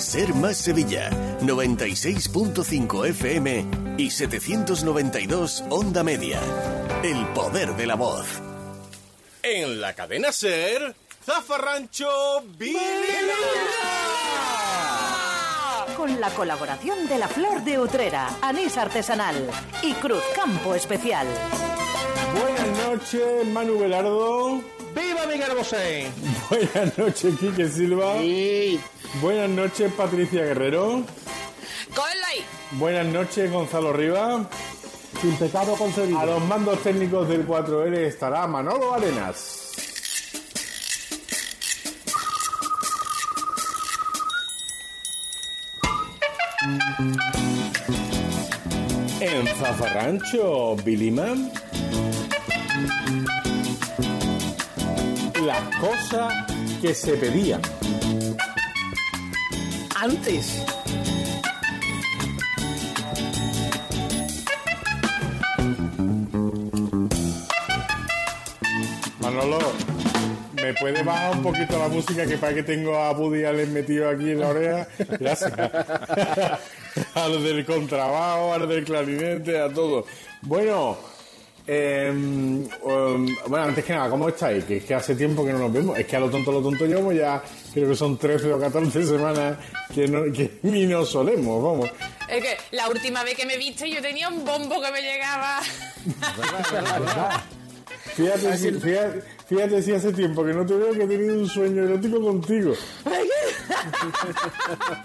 Ser Más Sevilla, 96.5 FM y 792 Onda Media. El poder de la voz. En la cadena Ser, Zafarrancho Billy. Con la colaboración de la Flor de Utrera, Anís Artesanal y Cruz Campo Especial. Buenas noches, Manu Velardo. ¡Viva Miguel Bosé! Buenas noches, Quique Silva. Buenas noches, Patricia Guerrero. ¡Cógela ahí! Buenas noches, Gonzalo Riva. Sin pecado concebido. A los mandos técnicos del 4L estará Manolo Arenas. En Zafarrancho, Biliman. Las cosas que se pedían. Antes. Manolo, ¿me puede bajar un poquito la música que para que tengo a Buddy Allen metido aquí en la oreja? Gracias. a lo del contrabajo, a lo del clarinete, a todo. Bueno, em, um, bueno, antes que nada, ¿cómo estáis? Que es que hace tiempo que no nos vemos. Es que a lo tonto, lo tonto llevamos ya, creo que son 13 o 14 semanas que, no, que ni nos solemos, vamos. Es que la última vez que me viste yo tenía un bombo que me llegaba. Fíjate si, fíjate, fíjate si hace tiempo que no te veo que he tenido un sueño erótico contigo.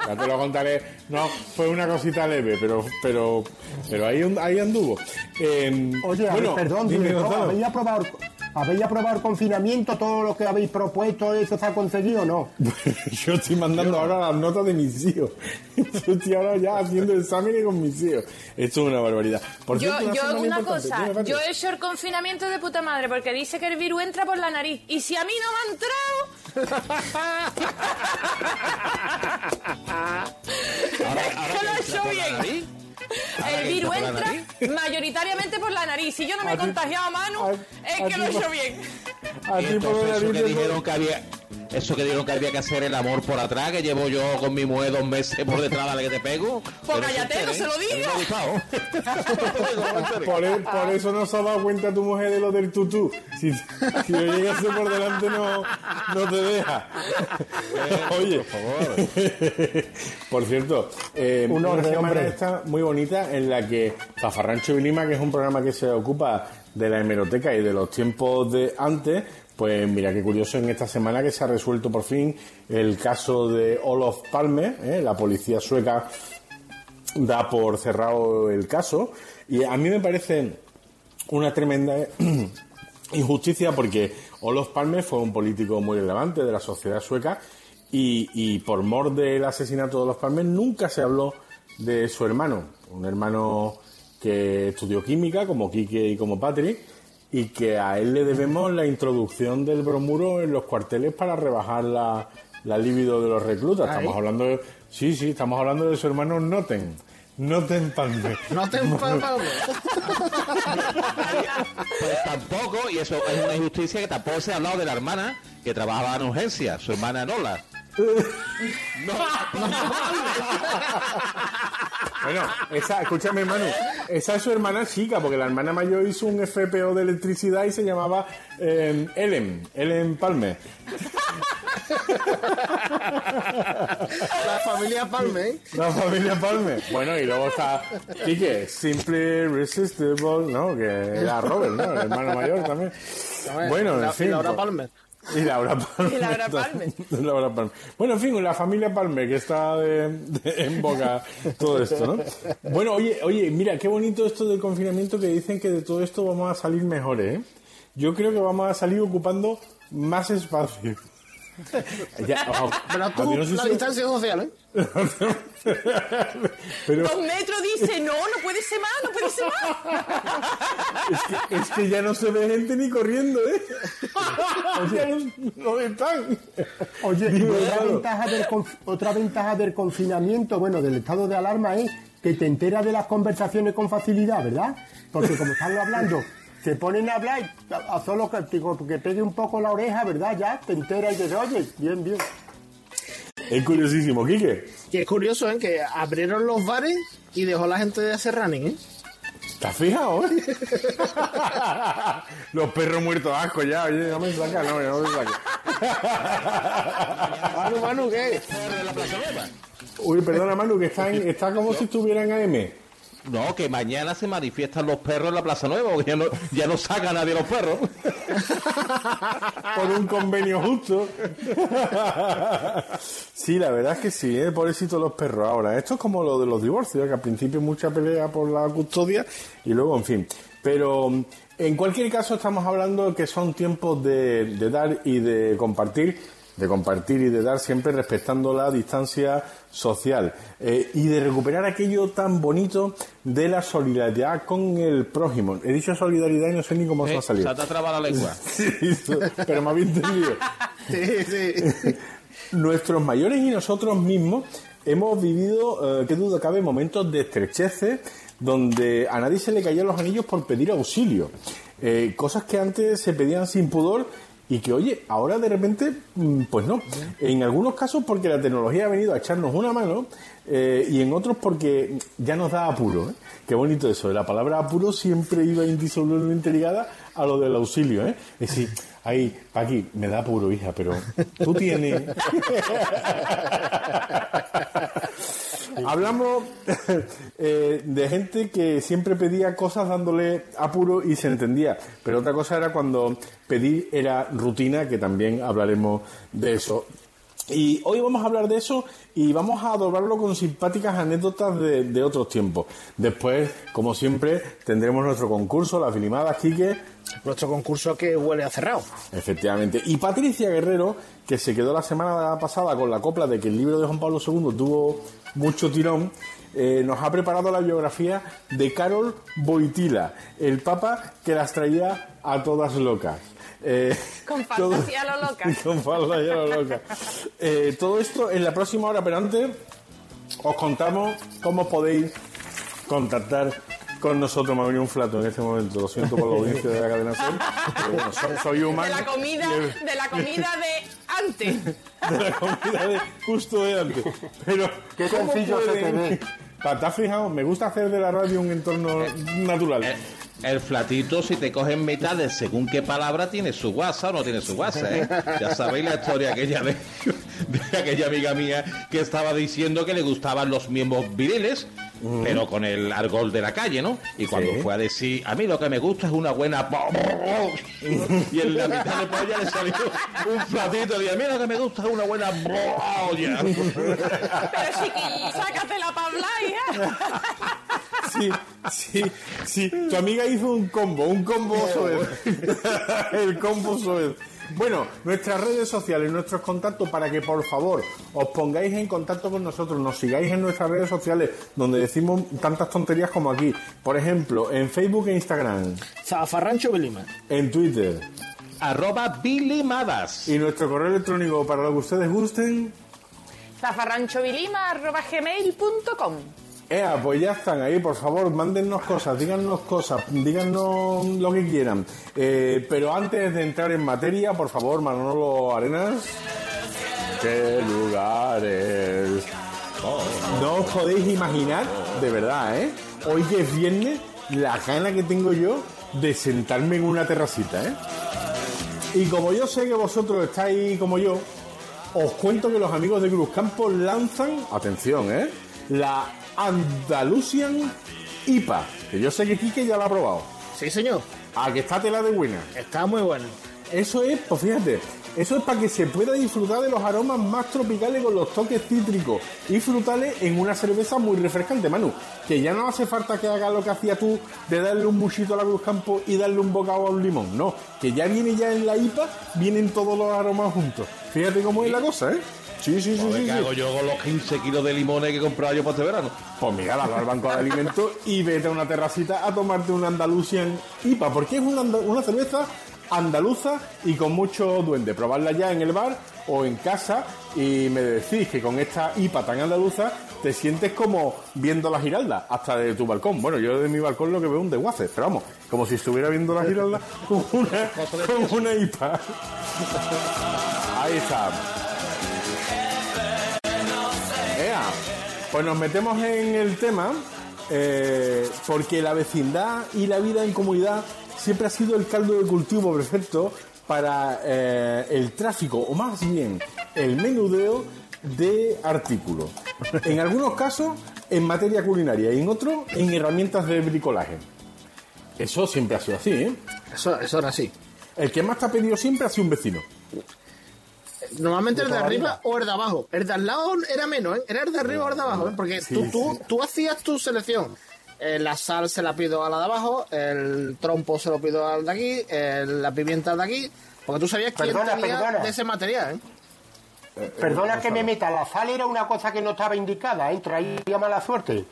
Ya te lo contaré. No, fue una cosita leve, pero pero pero ahí, ahí anduvo. Eh, Oye, ver, bueno, perdón, dime, director, Gonzalo. ¿habéis aprobado, ¿habéis aprobado el confinamiento? ¿Todo lo que habéis propuesto, eso se ha conseguido o no? Yo estoy mandando ahora las notas de mis hijos. Yo estoy ahora ya haciendo exámenes con mis hijos. Esto es una barbaridad. Por Yo, cierto, yo una cosa, yo he hecho el confinamiento de puta madre porque dice que el virus entra por la nariz. Y si a mí no me ha entrado. es que lo he hecho bien. El virus entra mayoritariamente por la nariz. Si yo no me he contagiado Manu, a- es a que lo he hecho bien. A ti por la nariz dijeron que había eso que dijeron que había que hacer el amor por atrás, que llevo yo con mi mujer dos meses por detrás de la que te pego. Pues cállate, no se lo digas. Por, e- por eso no se ha dado cuenta tu mujer de lo del tutú. Si, si lo llegase por delante no, no te deja. Oye, por favor. por cierto, eh, Un una orden, semana esta muy bonita en la que Zafarrancho y Lima, que es un programa que se ocupa de la hemeroteca y de los tiempos de antes, pues mira qué curioso en esta semana que se ha resuelto por fin el caso de Olof Palme, ¿eh? la policía sueca da por cerrado el caso y a mí me parece una tremenda injusticia porque Olof Palme fue un político muy relevante de la sociedad sueca y, por mor del asesinato de Olof Palme nunca se habló de su hermano, un hermano que estudió química como Quique y como Patrick y que a él le debemos la introducción del bromuro en los cuarteles para rebajar la, la libido de los reclutas. Estamos hablando de, sí, sí, estamos hablando de su hermano Noten. Noten Palme. No te empapas. Pues tampoco, y eso es una injusticia, que tampoco se ha hablado de la hermana que trabajaba en urgencia, su hermana Nola. Bueno, esa, escúchame, hermano, esa es su hermana chica, porque la hermana mayor hizo un FPO de electricidad y se llamaba eh, Ellen, Ellen Palme. La familia Palme, ¿eh? La familia Palme. Bueno, y luego está Quique, Simply Resistible, ¿no? Que era Robert, ¿no? El hermano mayor también. Bueno, La- en fin. Laura Palmer. Y Laura Palme. Y Laura Palme. Laura Palme. Bueno, en fin, la familia Palme, que está de, de- en boca todo esto, ¿no? Bueno, oye, oye, mira, qué bonito esto del confinamiento que dicen que de todo esto vamos a salir mejores, ¿eh? Yo creo que vamos a salir ocupando más espacio. Ya, ojo, Pero tú, no la distancia social, ¿eh? Pero Dos metros dice, no, no puede ser más, no puede ser más. es que, es que ya no se ve gente ni corriendo, ¿eh? Ya no, no están. Oye, otra ventaja, del conf- otra ventaja del confinamiento, bueno, del estado de alarma es que te enteras de las conversaciones con facilidad, ¿verdad? Porque como están hablando, te ponen a hablar y a, a solo que, digo, que pegue un poco la oreja, ¿verdad? Ya te enteras y dices, oye, bien, bien. Es curiosísimo, Quique. Que es curioso, ¿eh? Que abrieron los bares y dejó la gente de hacer running, ¿eh? ¿Te has fijado, eh? Los perros muertos de asco ya, oye, no me saca, no, no me saca. Manu, Manu, ¿qué? Uy, perdona, Manu, que está, en- está como si estuviera en AM. No, que mañana se manifiestan los perros en la Plaza Nueva, porque ya no, ya no saca nadie los perros. Por un convenio justo. Sí, la verdad es que sí, ¿eh? pobrecito los perros. Ahora, esto es como lo de los divorcios, que al principio mucha pelea por la custodia y luego, en fin. Pero en cualquier caso estamos hablando que son tiempos de dar y de compartir, de compartir y de dar siempre respetando la distancia social eh, y de recuperar aquello tan bonito de la solidaridad con el prójimo. He dicho solidaridad y no sé ni cómo se ha salido. se te ha trabado la lengua. Sí, pero me había entendido. Sí, sí. Nuestros mayores y nosotros mismos hemos vivido, eh, qué duda cabe, momentos de estrecheces donde a nadie se le caían los anillos por pedir auxilio. Eh, cosas que antes se pedían sin pudor y que, oye, ahora de repente, mm, pues no. En algunos casos porque la tecnología ha venido a echarnos una mano eh, y en otros porque ya nos da apuro. ¿eh? Qué bonito eso. La palabra apuro siempre iba indisolublemente ligada a lo del auxilio. ¿eh? Es decir, ahí, Paqui, me da apuro, hija, pero tú tienes... Hablamos eh, de gente que siempre pedía cosas dándole apuro y se entendía, pero otra cosa era cuando pedir era rutina, que también hablaremos de eso. Y hoy vamos a hablar de eso y vamos a adorarlo con simpáticas anécdotas de, de otros tiempos. Después, como siempre, tendremos nuestro concurso, las filimadas, Quique, Nuestro concurso que huele a cerrado. Efectivamente. Y Patricia Guerrero, que se quedó la semana pasada con la copla de que el libro de Juan Pablo II tuvo mucho tirón, eh, nos ha preparado la biografía de Carol Boitila, el papa que las traía a todas locas. Eh, Con todo- fantasía a lo loca. Con fantasía a lo loca. Eh, todo esto en la próxima hora, pero antes os contamos cómo podéis contactar con nosotros. Me ha venido un flato en este momento. Lo siento por la audiencia de la cadena Ser. pero bueno, soy, soy De humano. la comida, Y- de la comida de antes. de la comida de justo de antes. Pero, Qué ¿cómo sencillo se te pueden- ve. Pa, ¿Te has fijado? Me gusta hacer de la radio un entorno natural. Eh, El flatito, si te cogen mitad de según qué palabra, tiene su guasa o no tiene su guasa, ¿eh? Ya sabéis la historia aquella de, de aquella amiga mía que estaba diciendo que le gustaban los miembros viriles, pero con el argol de la calle, ¿no? Y cuando Sí. fue a decir, a mí lo que me gusta es una buena... Y en la mitad de polla le salió un flatito y a mí lo que me gusta es una buena... polla". Pero chiquillo, sácatela para hablar. Sí, sí, sí. Tu amiga hizo un combo, un combo Soez. El combo Soez. Bueno, nuestras redes sociales, nuestros contactos para que por favor os pongáis en contacto con nosotros, nos sigáis en nuestras redes sociales donde decimos tantas tonterías como aquí. Por ejemplo, en Facebook e Instagram, Zafarrancho Belima. en Twitter Arroba bilimadas. y nuestro correo electrónico para lo que ustedes gusten. zafarranchovilima.gmail.com Ea, pues ya están ahí, por favor, mándennos cosas, díganos cosas, díganos lo que quieran. Eh, pero antes de entrar en materia, por favor, Manolo Arenas. ¿Qué lugares? No os podéis imaginar, de verdad, ¿eh? Hoy que es viernes, la gana que tengo yo de sentarme en una terracita, ¿eh? Y como yo sé que vosotros estáis como yo, os cuento que los amigos de Cruz Campo lanzan, atención, ¿eh? La Andalusian IPA, que yo sé que Quique ya la ha probado. Sí, señor. A que está tela de buena. Está muy bueno. Eso es, pues fíjate, eso es para que se pueda disfrutar de los aromas más tropicales con los toques cítricos y frutales en una cerveza muy refrescante, Manu. Que ya no hace falta que haga lo que hacía tú de darle un buchito a la Cruz Campo y darle un bocado a un limón. No, que ya viene ya en la IPA, vienen todos los aromas juntos. Fíjate cómo es la cosa, ¿eh? Sí, sí, sí. ¿Qué sí. hago yo con los 15 kilos de limones que he comprado yo para este verano? Pues mira, vas al banco de alimentos y vete a una terracita a tomarte una Andalusian IPA, porque es una, una cerveza andaluza y con mucho duende. Probarla ya en el bar o en casa y me decís que con esta IPA tan andaluza te sientes como viendo la giralda hasta de tu balcón. Bueno, yo de mi balcón lo que veo es un desguace, pero vamos, como si estuviera viendo la giralda con una, con una IPA. Ahí está. Pues nos metemos en el tema eh, porque la vecindad y la vida en comunidad siempre ha sido el caldo de cultivo perfecto para eh, el tráfico, o más bien el menudeo de artículos. En algunos casos en materia culinaria y en otros en herramientas de bricolaje. Eso siempre ha sido así, ¿eh? Eso, eso era así. El que más te ha pedido siempre ha sido un vecino. Normalmente el de arriba o el de abajo. El de al lado era menos, ¿eh? Era el de arriba o el de abajo, ¿eh? Porque tú, tú, tú hacías tu selección. Eh, la sal se la pido a la de abajo, el trompo se lo pido al de aquí, el- la pimienta al de aquí. Porque tú sabías quién Perdona, tenía perdona. de ese material, ¿eh? Perdona que me meta, la sal era una cosa que no estaba indicada, ¿eh? Traía mala suerte.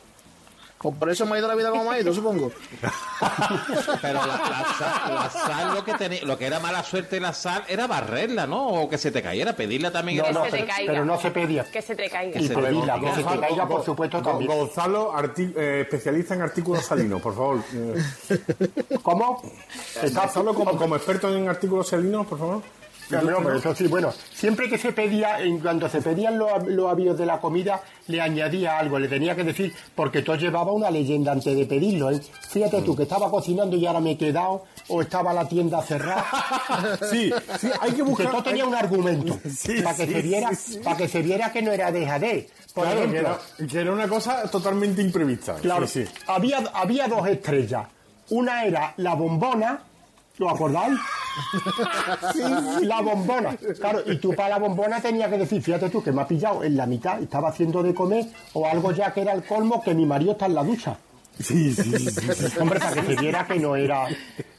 Pues por eso me ha ido la vida como me ha ido, supongo. Pero la, la sal, la sal lo que tenía, lo que era mala suerte de la sal era barrerla, ¿no? O que se te cayera, pedirla también. No, era- no, se te pero, caiga. pero no se pedía. Que se te caiga. Y se pedirla, que se te caiga, por supuesto, también. Gonzalo, arti- eh, especialista en artículos salinos, por favor. ¿Cómo? Gonzalo, como, como experto en artículos salinos, por favor. No, no, pero eso sí, bueno, siempre que se pedía, en cuando se pedían los, los avíos de la comida, le añadía algo, le tenía que decir, porque todo llevaba una leyenda antes de pedirlo, ¿eh? Fíjate tú, que estaba cocinando y ahora me he quedado, o estaba la tienda cerrada, Sí, sí, hay que que buscar. todo tenía un argumento, Sí, para que sí, se viera, sí, para que se viera que no era dejadez. Por Claro, que ejemplo, era, que era una cosa totalmente imprevista. Claro. Había, había dos estrellas. Una era la bombona, ¿lo acordáis? La bombona. Claro, y tú para la bombona tenías que decir, fíjate tú, que me ha pillado en la mitad, estaba haciendo de comer, o algo ya que era el colmo, que mi marido está en la ducha. Sí, sí, sí, sí. Hombre, para que se viera que no era.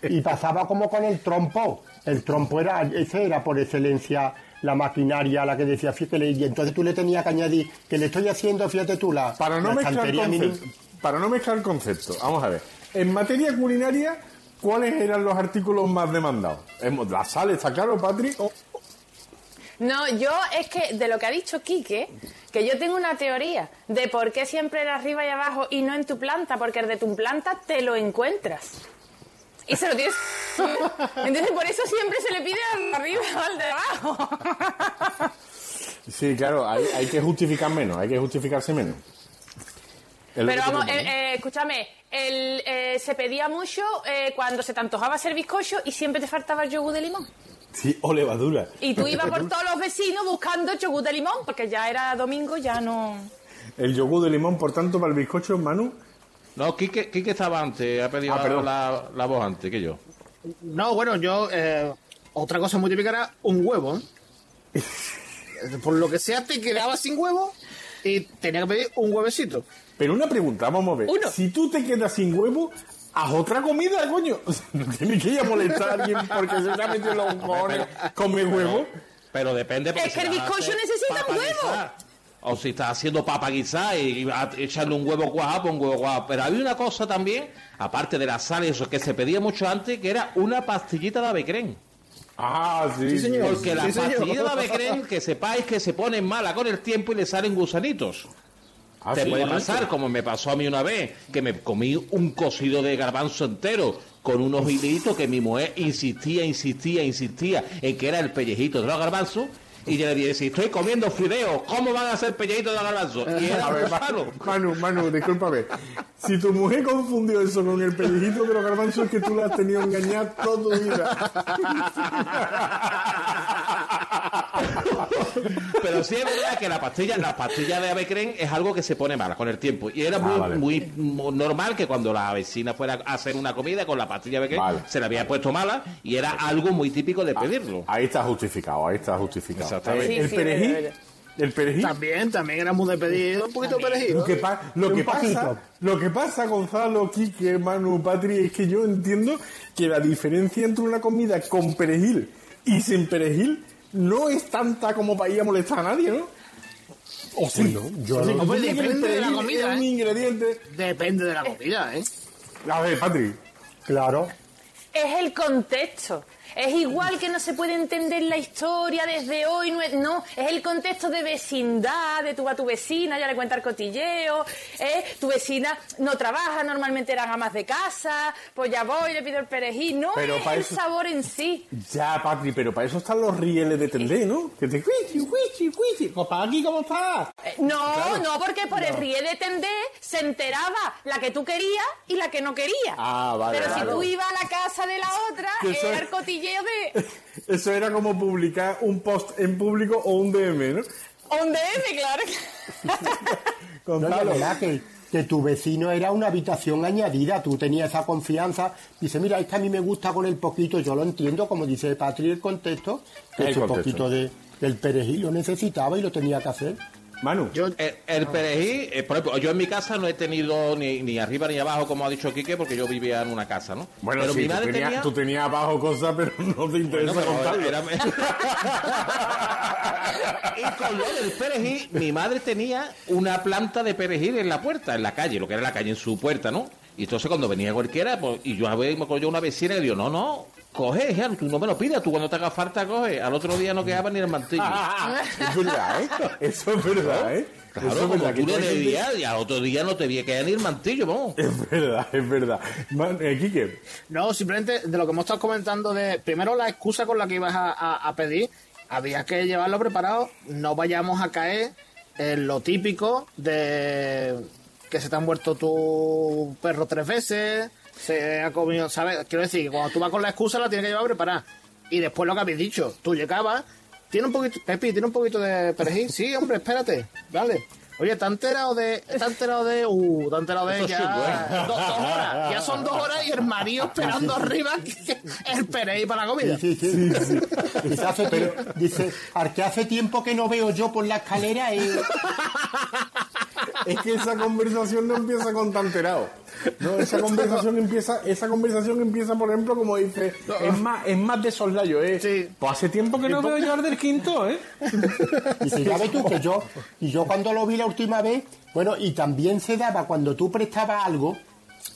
Y pasaba como con el trompo. El trompo era, ese era por excelencia la maquinaria a la que decía, fíjate, y entonces tú le tenías que añadir que le estoy haciendo, fíjate tú, la, Para no, la mezclar conceptos, para no mezclar conceptos, vamos a ver. En materia culinaria, ¿cuáles eran los artículos más demandados? La sal, está claro, Patrick. No, yo es que de lo que ha dicho Quique, que yo tengo una teoría de por qué siempre era arriba y abajo y no en tu planta, porque el de tu planta te lo encuentras. Y se lo tienes. Entonces por eso siempre se le pide al de arriba o al de abajo. Sí, claro, hay, hay que justificar menos, hay que justificarse menos. Pero vamos, eh, eh, escúchame, el, eh, se pedía mucho eh, cuando se te antojaba hacer bizcocho y siempre te faltaba el yogur de limón. Sí, o levadura. Y tú ibas por todos los vecinos buscando yogur de limón, porque ya era domingo, ya no... El yogur de limón, por tanto, para el bizcocho, Manu. No, Quique, Quique estaba antes, ha pedido Ah, la, la voz antes que yo. No, bueno, yo. eh, otra cosa muy típica era un huevo. Por lo que sea, te quedabas sin huevo y tenía que pedir un huevecito. Pero una pregunta, vamos a ver. Uno. Si tú te quedas sin huevo, haz otra comida, coño. No tienes que ir a molestar a alguien porque se te ha metido en los cojones come huevo. Pero depende. Es que el bizcocho necesita papa huevo. O si estás haciendo papa guisada y echarle un huevo cuajado, un huevo cuajado. Pero había una cosa también, aparte de la sal y eso, que se pedía mucho antes, que era una pastillita de avecrén. Ah, sí. señor. Porque la Sí, señor. pastillita de avecrén, que sepáis que se pone mala con el tiempo y le salen gusanitos. Ah, Te sí, puede pasar, como me pasó a mí una vez, que me comí un cocido de garbanzo entero con unos hilitos que mi mujer insistía, insistía, insistía en que era el pellejito de los garbanzos. Y yo le dije, si estoy comiendo fideos, ¿cómo van a ser pellejitos de los garbanzos? Y era A ver, gusano. Manu, Manu, discúlpame. Si tu mujer confundió eso con el pellejito de los garbanzos, es que tú la has tenido engañada toda tu vida. Pero sí es verdad que la pastilla, la pastilla de avecren es algo que se pone mala con el tiempo. Y era Ah, muy, vale. muy, normal que cuando la vecina fuera a hacer una comida con la pastilla de avecren, Vale. se le había puesto mala y era algo muy típico de pedirlo. Ahí está justificado, ahí está justificado. Exactamente. Sí, el sí, perejil, el. También, también éramos de pedir un poquito de perejil. Lo que, pa- lo, Un que pasa, lo que pasa, Gonzalo, Quique, Manu, Patri, es que yo entiendo que la diferencia entre una comida con perejil y sin perejil no es tanta como para ir a molestar a nadie, ¿no? O sí, Bueno, yo sea, no- el depende de la comida, es un ¿eh? ingrediente. Depende de la comida, ¿eh? A ver, Patri. Claro. Es el contexto. Es igual que no se puede entender la historia desde hoy, no es, no, es el contexto de vecindad, de tú a tu vecina, ya le cuenta el cotilleo, ¿eh? tu vecina no trabaja, normalmente eran amas de casa, pues ya voy, le pido el perejil, no Pero es el eso- sabor en sí. Ya, Patri, pero para eso están los rieles de Tendé, ¿no? Que te cuichi, cuichi, cuichi. Copa, aquí, ¿cómo estás? Eh, No, no, porque por el ríe de tendé se enteraba la que tú querías y la que no querías. Ah, vale, Pero vale. si tú ibas a la casa de la otra, era el cotilleo de... Eso era como publicar un post en público o un DM, ¿no? Un DM, claro. No, la Gonzalo. verdad que, que tu vecino era una habitación añadida, tú tenías esa confianza. Dice, mira, es que a mí me gusta con el poquito, yo lo entiendo, como dice Patri, el contexto, que El ese contexto. poquito de, del perejil lo necesitaba y lo tenía que hacer. Manu. Yo, El, el perejil, eh, por ejemplo, yo en mi casa no he tenido ni, ni arriba ni abajo, como ha dicho Quique, porque yo vivía en una casa, ¿no? Bueno, pero sí, mi tú madre tenías, tenía... tú tenías abajo cosas, pero no te interesa Bueno, contarlo. era- y con lo del perejil, mi madre tenía una planta de perejil en la puerta, en la calle, lo que era la calle en su puerta, ¿no? Y entonces cuando venía cualquiera, pues, y yo yo una vecina que dijo, no, no, coge, hija, tú no me lo pidas, tú cuando te haga falta coge. Al otro día no quedaba ni el mantillo. es verdad, ¿eh? Eso es verdad, ¿eh? Claro, Eso es como verdad. tú le gente- debías, y al otro día no te vi quedar ni el mantillo, vamos. Es verdad, es verdad. Man, eh, Quique, No, simplemente de lo que hemos estado comentando de primero la excusa con la que ibas a, a- a pedir, había que llevarlo preparado, no vayamos a caer en lo típico de que se te ha muerto tu perro tres veces, se ha comido, ¿sabes? Quiero decir, cuando tú vas con la excusa la tienes que llevar preparada. Y después lo que habéis dicho, tú llegabas, tiene un poquito, Pepi, tiene un poquito de perejil, sí, hombre, espérate, vale. Oye, ¿te has enterado de, te has enterado de, uh, te has enterado de ya, ¿eh? dos, dos horas, ya son dos horas y el marido esperando arriba que- el perejil para la comida. Sí, sí, sí. Dice, hace tie- dice, al que hace tiempo que no veo yo por la escalera y... es que esa conversación no empieza con tan enterado. No, esa conversación empieza, esa conversación empieza, por ejemplo, como dice, es más, es más de soslayo, ¿eh? Sí. Pues hace tiempo que no veo yo al del quinto, ¿eh? Dice, ya ves tú que yo, y yo cuando lo vi la última vez, bueno, y también se daba cuando tú prestabas algo,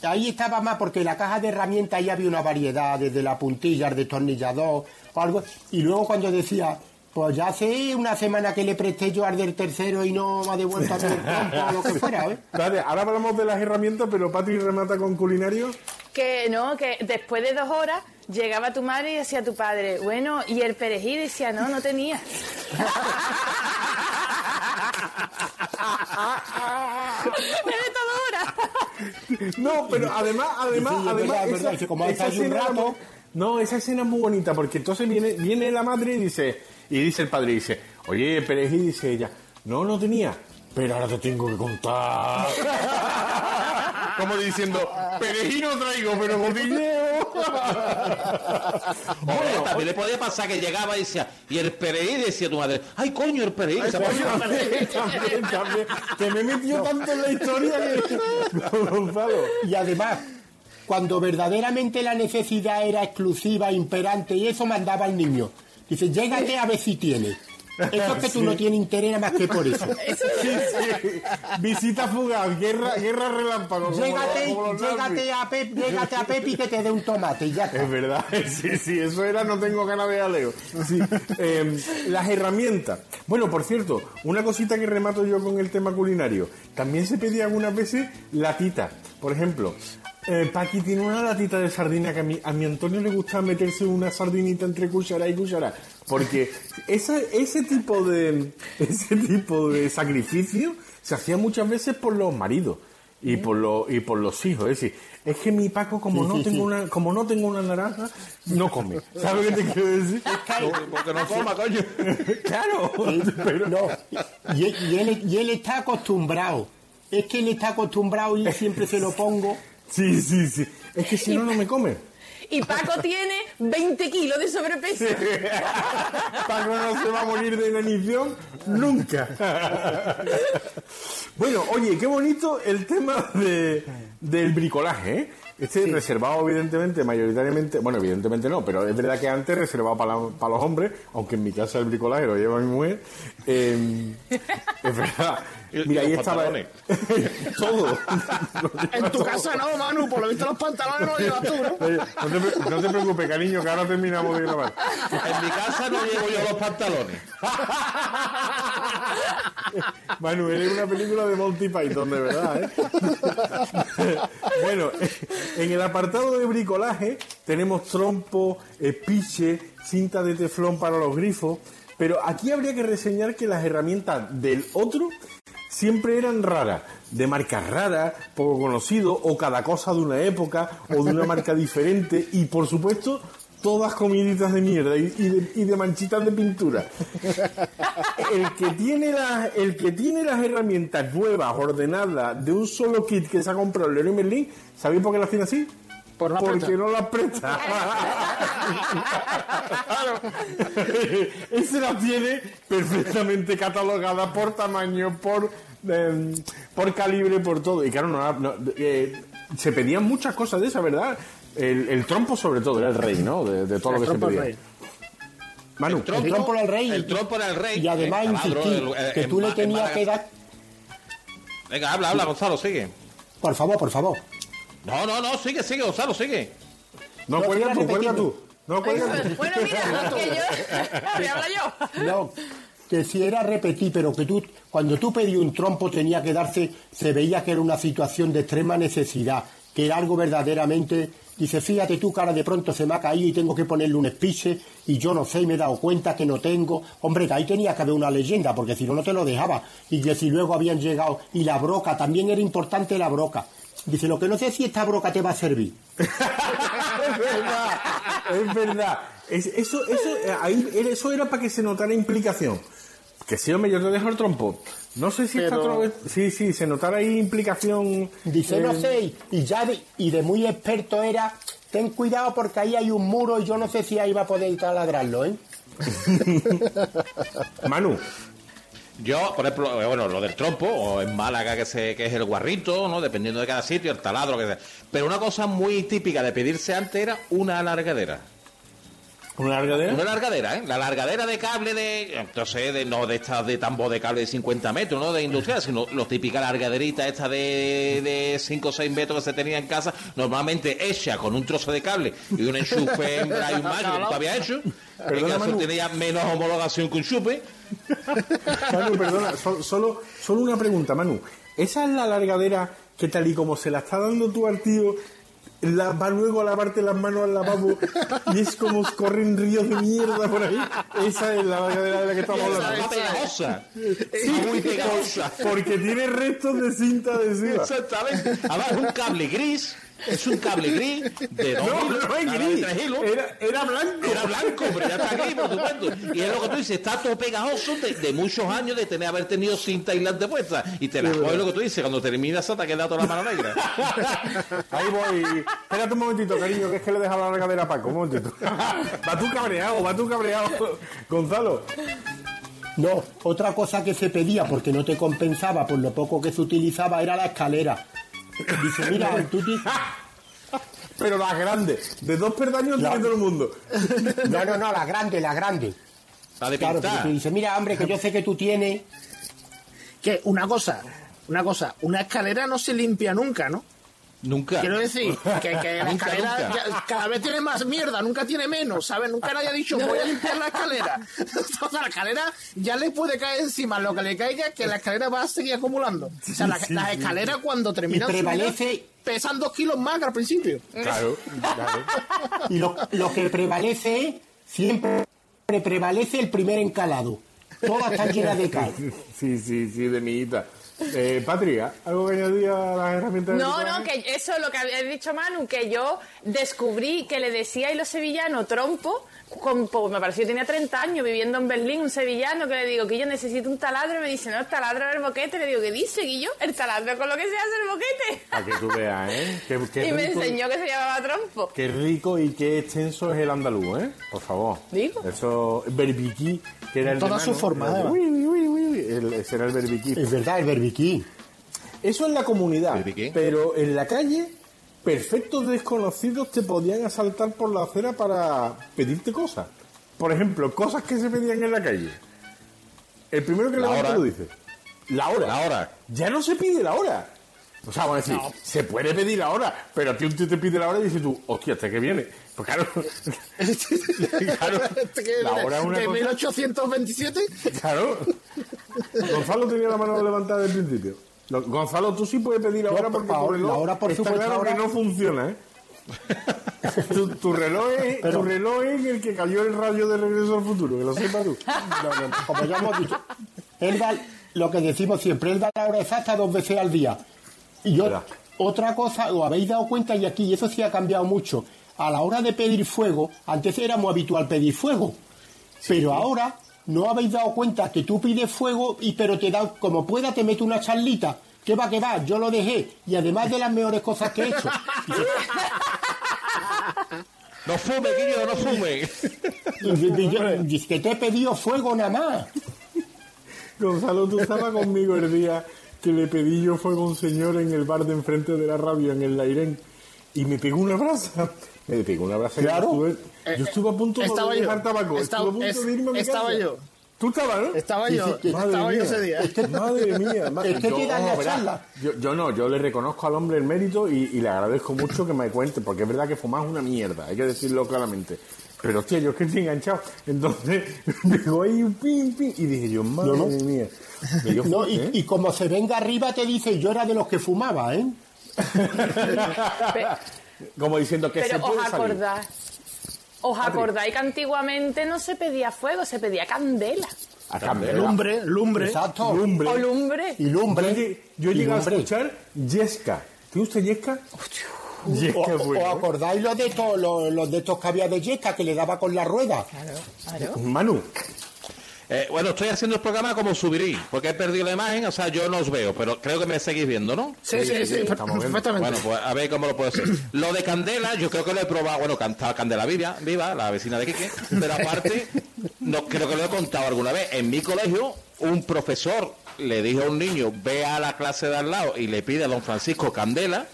ahí estaba más porque la caja de herramientas ahí había una variedad, desde la puntilla, el destornillador o algo, y luego cuando decía, pues ya hace una semana que le presté yo al del tercero y no me ha devuelto a mí el trompo o lo que fuera, ¿eh? Vale, ahora hablamos de las herramientas, pero Patri remata con culinario. Que no, que después de dos horas llegaba tu madre y decía a tu padre, bueno, y el perejil decía, no, no tenía. No, pero además, además, Sí, sí, es además, verdad, es esa- verdad. Dice, como esa un escena era rato. No, esa escena es muy bonita porque entonces viene, viene la madre y dice, y dice el padre, dice, oye, perejil, dice ella, no, no tenía, pero ahora te tengo que contar. Como diciendo, perejil no traigo, pero cotilleo. Bueno, también le podía pasar que llegaba y decía, y el perejil decía tu madre, ay coño, el perejil. se el perejil". también, también, que me he metido tanto en la historia que... Gonzalo. Y además, cuando verdaderamente la necesidad era exclusiva, imperante, y eso mandaba al niño. Dice, llégate a ver si tiene. Eso es que tú no tienes interés más que por eso. Sí, sí. Visita fugaz, guerra, guerra relámpago. Llégate, como llégate a, Pep, llégate a Pepi que te dé un tomate y ya está. Es verdad, sí, sí, eso era no tengo ganas de aleo. Eh, las herramientas. Bueno, por cierto, una cosita que remato yo con el tema culinario. También se pedía algunas veces latita. Por ejemplo, eh, Paqui tiene una latita de sardina que a mi, a mi Antonio le gusta meterse una sardinita entre cuchara y cuchara. Porque esa- ese, tipo de, ese tipo de sacrificio se hacía muchas veces por los maridos. Y por, los y por los hijos, es decir, es que mi Paco como Sí, no sí, tengo sí. una como no tengo una naranja, no come. ¿Sabes qué te quiero decir? Porque no coma, coño. claro, pero No, y, él- y él, y él está acostumbrado. Es que él está acostumbrado y siempre se lo pongo. Sí, sí, sí. Es que si no no me come. Y Paco tiene 20 kilos de sobrepeso. Paco no se va a morir de inanición nunca. bueno, oye, qué bonito el tema de, del bricolaje, ¿eh? Este reservado, evidentemente, mayoritariamente, bueno, evidentemente no, pero es verdad que antes reservado para, la- para los hombres, aunque en mi casa el bricolaje lo lleva mi mujer. eh, es verdad. Y- Mira, y ahí los estaba todo. En tu casa no, Manu, por lo visto los pantalones no los llevas tú, ¿no? Oye, No te, pre- no te preocupes, cariño, que ahora terminamos de grabar. En mi casa no llevo yo los pantalones. Manuel es una película de Monty Python, de verdad, ¿eh? bueno, en el apartado de bricolaje tenemos trompo, espiche, cinta de teflón para los grifos, pero aquí habría que reseñar que las herramientas del otro siempre eran raras, de marcas raras, poco conocido, o cada cosa de una época, o de una marca diferente, y por supuesto, todas comiditas de mierda y, de, y de manchitas de pintura. El que, tiene las, el que tiene las herramientas nuevas, ordenadas, de un solo kit que se ha comprado el Leroy Merlin, ¿sabéis por qué las tiene así? Por la Porque no las presta. Ese la tiene perfectamente catalogada por tamaño, por, em, por calibre, por todo. Y claro, no, no, eh, se pedían muchas cosas de esa, ¿verdad? El, el trompo sobre todo era el rey, ¿no? De, de todo lo que se el pedía. rey. Manu, El trompo era el rey. El trompo era el rey. Y además El el- eh, que en tú le tenías que dar... Venga, habla, habla, Gonzalo, sigue. Por favor, por favor. No, no, no, sigue, sigue, Gonzalo, sigue. no, no cuelga tú, cuelga tú. No, cuelga tú. Bueno, mira, que yo. Voy a hablar yo. No, que si era repetir, pero que tú, cuando tú pedías un trompo tenía que darse, se veía que era una situación de extrema necesidad, que era algo verdaderamente, dice, fíjate tú, cara, de pronto se me ha caído y tengo que ponerle un espiche y yo no sé, y me he dado cuenta que no tengo. Hombre, que ahí tenía que haber una leyenda, porque si no, no te lo dejaba. Y que si luego habían llegado, y la broca, también era importante la broca. Dice, lo que no sé si esta broca te va a servir. es verdad, es verdad. Es- eso, eso, eh, ahí, era- eso era para que se notara implicación. Que sí, hombre, yo te dejo el trompo. No sé si está Pero- otro- Sí, sí, se notara ahí implicación. Dice, no eh, sé, y- y ya de, y de muy experto era, ten cuidado porque ahí hay un muro y yo no sé si ahí va a poder taladrarlo, ¿eh? Manu, Yo, por ejemplo, eh, bueno, lo del trompo, o en Málaga que, se, que es el guarrito, ¿no? Dependiendo de cada sitio, el taladro, que sea. Pero una cosa muy típica de pedirse antes era una alargadera. ¿una largadera? Una largadera, ¿eh? La largadera de cable de, entonces, de, no de estas de tambo de cable de 50 metros, no de industrial, sino los típicas largaderitas estas de, de 5 o 6 metros que se tenía en casa, normalmente hecha con un trozo de cable y un enchufe y un que tú habías hecho. Perdona, Manu. tenía menos homologación que un chupe. Manu, perdona, so- solo, solo una pregunta, Manu. ¿Esa es la largadera que tal y como se la está dando tú al tío, la- va luego a lavarte las manos al lavabo y es como corren ríos de mierda por ahí? Esa es la largadera de la que estamos hablando. Está pegajosa. Está muy pegajosa. Porque tiene restos de cinta adhesiva. Exactamente. Además, es un cable gris. Es un cable gris de dos No, hilos, no es gris. tres hilos. Era, era blanco. Era blanco, pero ya está gris, por supuesto. Y es lo que tú dices, está todo pegajoso de, de muchos años de tener haber tenido cinta aislante puesta. Y te la coges lo que tú dices, cuando terminas te queda toda la mano negra. Ahí voy. Espérate un momentito, cariño, que es que le he dejado la largadera a Paco. Un momentito. Va tú cabreado, va tú cabreado. Gonzalo. No, otra cosa que se pedía porque no te compensaba por lo poco que se utilizaba era la escalera. Dice, mira, tú ti- Pero las grandes. De dos perdaños La- tiene todo el mundo. No, no, no, la grande, la grande. La de Claro, pintar. tú dices, mira, hombre, que yo sé que tú tienes... Que una cosa, una cosa, una escalera no se limpia nunca, ¿no? Nunca. Quiero decir que, que la Nunca, escalera nunca. ya- cada vez tiene más mierda, nunca tiene menos, ¿sabes? Nunca nadie ha dicho voy a limpiar la escalera. O sea, la escalera ya le puede caer encima lo que le caiga, que la escalera va a seguir acumulando. O sea, la- Sí, sí, las sí. escaleras cuando terminan prevalece- pesan dos kilos más que al principio. Claro, claro. Y lo, lo que prevalece, siempre prevalece el primer encalado. Todas están llenas de cal. Sí, sí, sí, de mi hija. Eh, Patria, ¿algo que añadir a las herramientas No, no, que eso es lo que había dicho Manu, que yo descubrí que le decía y los sevillanos trompo, con, pues, me pareció que tenía 30 años viviendo en Berlín, un sevillano que le digo que yo necesito un taladro y me dice, no, el taladro es el boquete, le digo, ¿qué dice Guillo? El taladro con lo que se hace el boquete. Para que tú veas, ¿eh? Qué, qué y me enseñó que se llamaba trompo. Qué rico y qué extenso es el andaluz, ¿eh? Por favor. Digo. Eso, berbiquí, que era el Toda de su forma, el- además. uy, uy, uy, uy, el- ese era el berbiquí. Es verdad, el berbiquí. Eso en la comunidad, ¿Berbiquí? pero en la calle, perfectos desconocidos te podían asaltar por la acera para pedirte cosas. Por ejemplo, cosas que se pedían en la calle. El primero que La levanta hora. lo dice. la hora. La hora. Ya no se pide la hora. O sea, vamos a decir, se puede pedir la hora, pero a ti un tío te pide la hora y dices tú, hostia, ¿hasta qué viene? Pues claro, claro, Este que- la hora es una que cosa... 1827. Claro. Gonzalo tenía la mano levantada desde el principio. Lo- Gonzalo, tú sí puedes pedir la No, hora por porque tu favor, reloj la hora, por está supuesto, claro ahora- que no funciona, ¿eh? tu, tu reloj es, tu reloj es el que cayó el rayo de regreso al futuro, que lo sepas tú. No, no, como ya hemos dicho, él da lo que decimos siempre, él da la hora exacta dos veces al día. Y yo, otra cosa, os habéis dado cuenta, y aquí, y eso sí ha cambiado mucho, a la hora de pedir fuego, antes era muy habitual pedir fuego, pero ahora no habéis dado cuenta que tú pides fuego, y pero te da, como pueda, te mete una charlita. ¿Qué va, que va? Yo lo dejé. Y además de las mejores cosas que he hecho. No fume, Guillo, no fume. Dice que te he pedido fuego nada más. Gonzalo, tú estabas conmigo el día que le pedí yo fuego a un señor en el bar de enfrente de la radio, en el Lairén, y me pegó una brasa. Me pegó una brasa. Claro. Yo estuve, yo estuve a punto Estaba de yo. dejar tabaco. Estaba- estuve a punto es- de irme a mi estaba casa. yo. Tú estabas, ¿no? Estaba Sí, yo, sí, estaba yo ese día. Madre mía, madre Es que dan la charla. Yo, yo no, yo le reconozco al hombre el mérito y, y le agradezco mucho que me cuente, porque es verdad que fumar es una mierda, hay que decirlo claramente. Pero hostia, yo es que estoy enganchado. Entonces, llegó ahí un pim, pim, y dije yo, madre No, no. mía. No, y, ¿eh? y como se venga arriba te dice, yo era de los que fumaba, ¿eh? Como diciendo que se os puede salir. acordáis, os acordáis que antiguamente no se pedía fuego, se pedía candela A cambio, Lumbre, lumbre. Exacto. lumbre. o lumbre. Y Yo, lumbre. he- yo he llegado a escuchar Yesca. ¿Tiene usted Yesca? O- Yesca es o- bueno, ¿Os ¿eh? acordáis los de estos, los, los de estos que había de Yesca que le daba con la rueda? Manu, Eh, bueno, estoy haciendo el programa como subirí, porque he perdido la imagen, o sea, yo no os veo, pero creo que me seguís viendo, ¿no? Sí, sí, sí, estamos viendo. perfectamente. Bueno, pues a ver cómo lo puedo hacer. Lo de Candela, yo creo que lo he probado, bueno, cantaba Candela Viva, viva, la vecina de Quique, pero aparte, no creo que lo he contado alguna vez. En mi colegio, un profesor le dijo a un niño, ve a la clase de al lado y le pide a don Francisco Candela,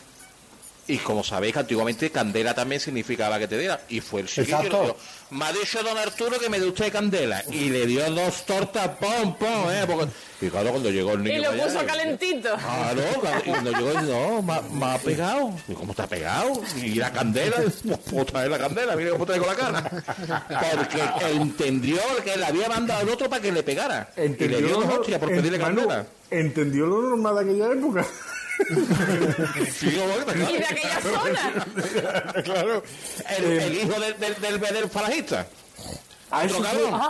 y como sabéis que antiguamente Candela también significaba que te diera, y fue el chiquillo le Exacto. dijo, me ha dicho don Arturo que me dé usted Candela, y le dio dos tortas, pom, pom, eh, porque... Y claro, cuando llegó el niño... Y lo allá, puso eh, calentito. Claro, claro, y cuando llegó, no, me, ha- me ha pegado. Y ¿Cómo ha pegado? Y la candela, pues traer la candela, mira cómo trae con la cara. Porque entendió que le había mandado al otro para que le pegara. y le dio dos hostias por pedirle candela. entendió lo normal de aquella época. Sí, Y de aquella zona. claro. El, el hijo del, del, del, del falangista. A Otro eso cabrón.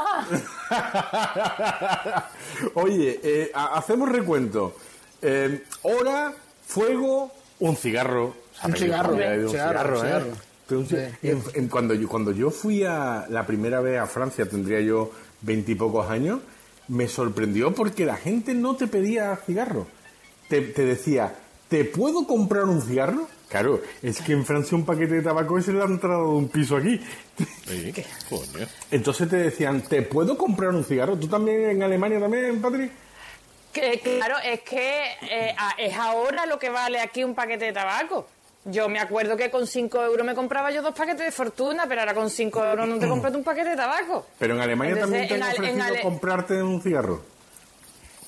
Oye, eh, ha- hacemos recuento. Eh, hora, fuego, un cigarro. Un cigarro, un cigarro, cigarro, ¿eh? en- en- cuando, yo, cuando yo fui a la primera vez a Francia, tendría yo veintipocos años, me sorprendió porque la gente no te pedía cigarro. Te, te decía, ¿te puedo comprar un cigarro? Claro, es que en Francia un paquete de tabaco es la entrada de un piso aquí. Sí, coño. Entonces te decían, ¿te puedo comprar un cigarro? ¿Tú también en Alemania también, Patri? Que, claro, es que eh, a- es ahora lo que vale aquí un paquete de tabaco. Yo me acuerdo que con 5 euros me compraba yo dos paquetes de fortuna, pero ahora con 5 euros no te compras un paquete de tabaco. Pero en Alemania Entonces, también te han ofrecido comprarte un cigarro.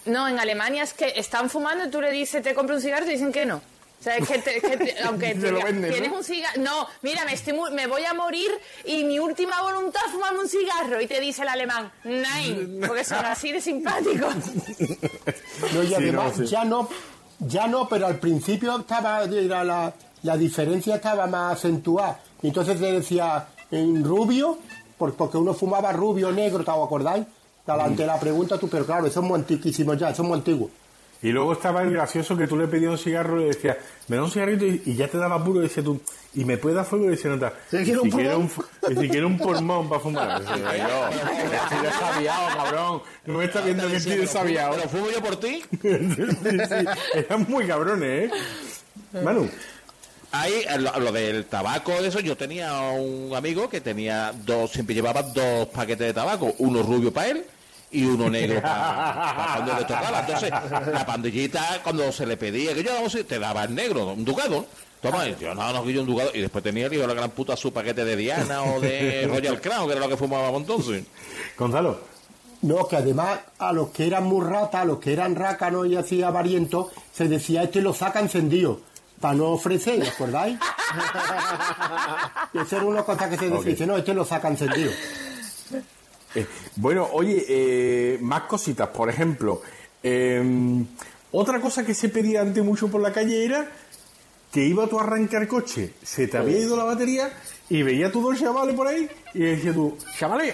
No, en Alemania es que están fumando y tú le dices, te compro un cigarro y te dicen que no. O sea, es que, te- es que te- aunque te lo diga, venden, tienes ¿no? un cigarro, no, mira, me, estoy mu- me voy a morir y mi última voluntad es fumarme un cigarro. Y te dice el alemán, nein, porque son así de simpáticos. No, y Sí, además no, sí. ya no, ya no, pero al principio estaba era la, la diferencia estaba más acentuada. Y entonces te decía en rubio, por- porque uno fumaba rubio, negro, ¿te acordáis? Ante la pregunta tú, pero claro, eso es muy antiquísimo ya, eso es muy antiguo. Y luego estaba el gracioso que tú le pedías un cigarro y le decías, me da un cigarrito y, y ya te daba puro y decía tú, ¿y me puedes dar fuego? Y decía nota, ¿Sí, quiero un si si un pulmón para fumar. Decía, yo, estoy desaviado, cabrón. No me está viendo que estoy desaviado. ¿Pero fumo yo por ti? Sí, sí. Eran muy cabrones, ¿eh? Manu, Ahí, lo, lo del tabaco, de eso, yo tenía un amigo que tenía dos, siempre llevaba dos paquetes de tabaco, uno rubio para él y uno negro para cuando le tocaba. Entonces, la pandillita, cuando se le pedía que yo te daba el negro, un ducado. Toma, y yo no, no, yo un ducado. Y después tenía el hijo de la gran puta su paquete de Diana o de Royal Crown, que era lo que fumábamos entonces. Gonzalo, No, que además a los que eran muy ratas, a los que eran rácanos y así avarientos, se decía este lo saca encendido, para no ofrecer, ¿os acordáis? y esa era una cosa que se decía, no, este lo saca encendido. Eh, bueno, oye, eh, más cositas. Por ejemplo, eh, otra cosa que se pedía antes mucho por la calle era que iba tú a arrancar coche, se te había ido la batería y veía tú dos chavales por ahí y decía tú, chavales,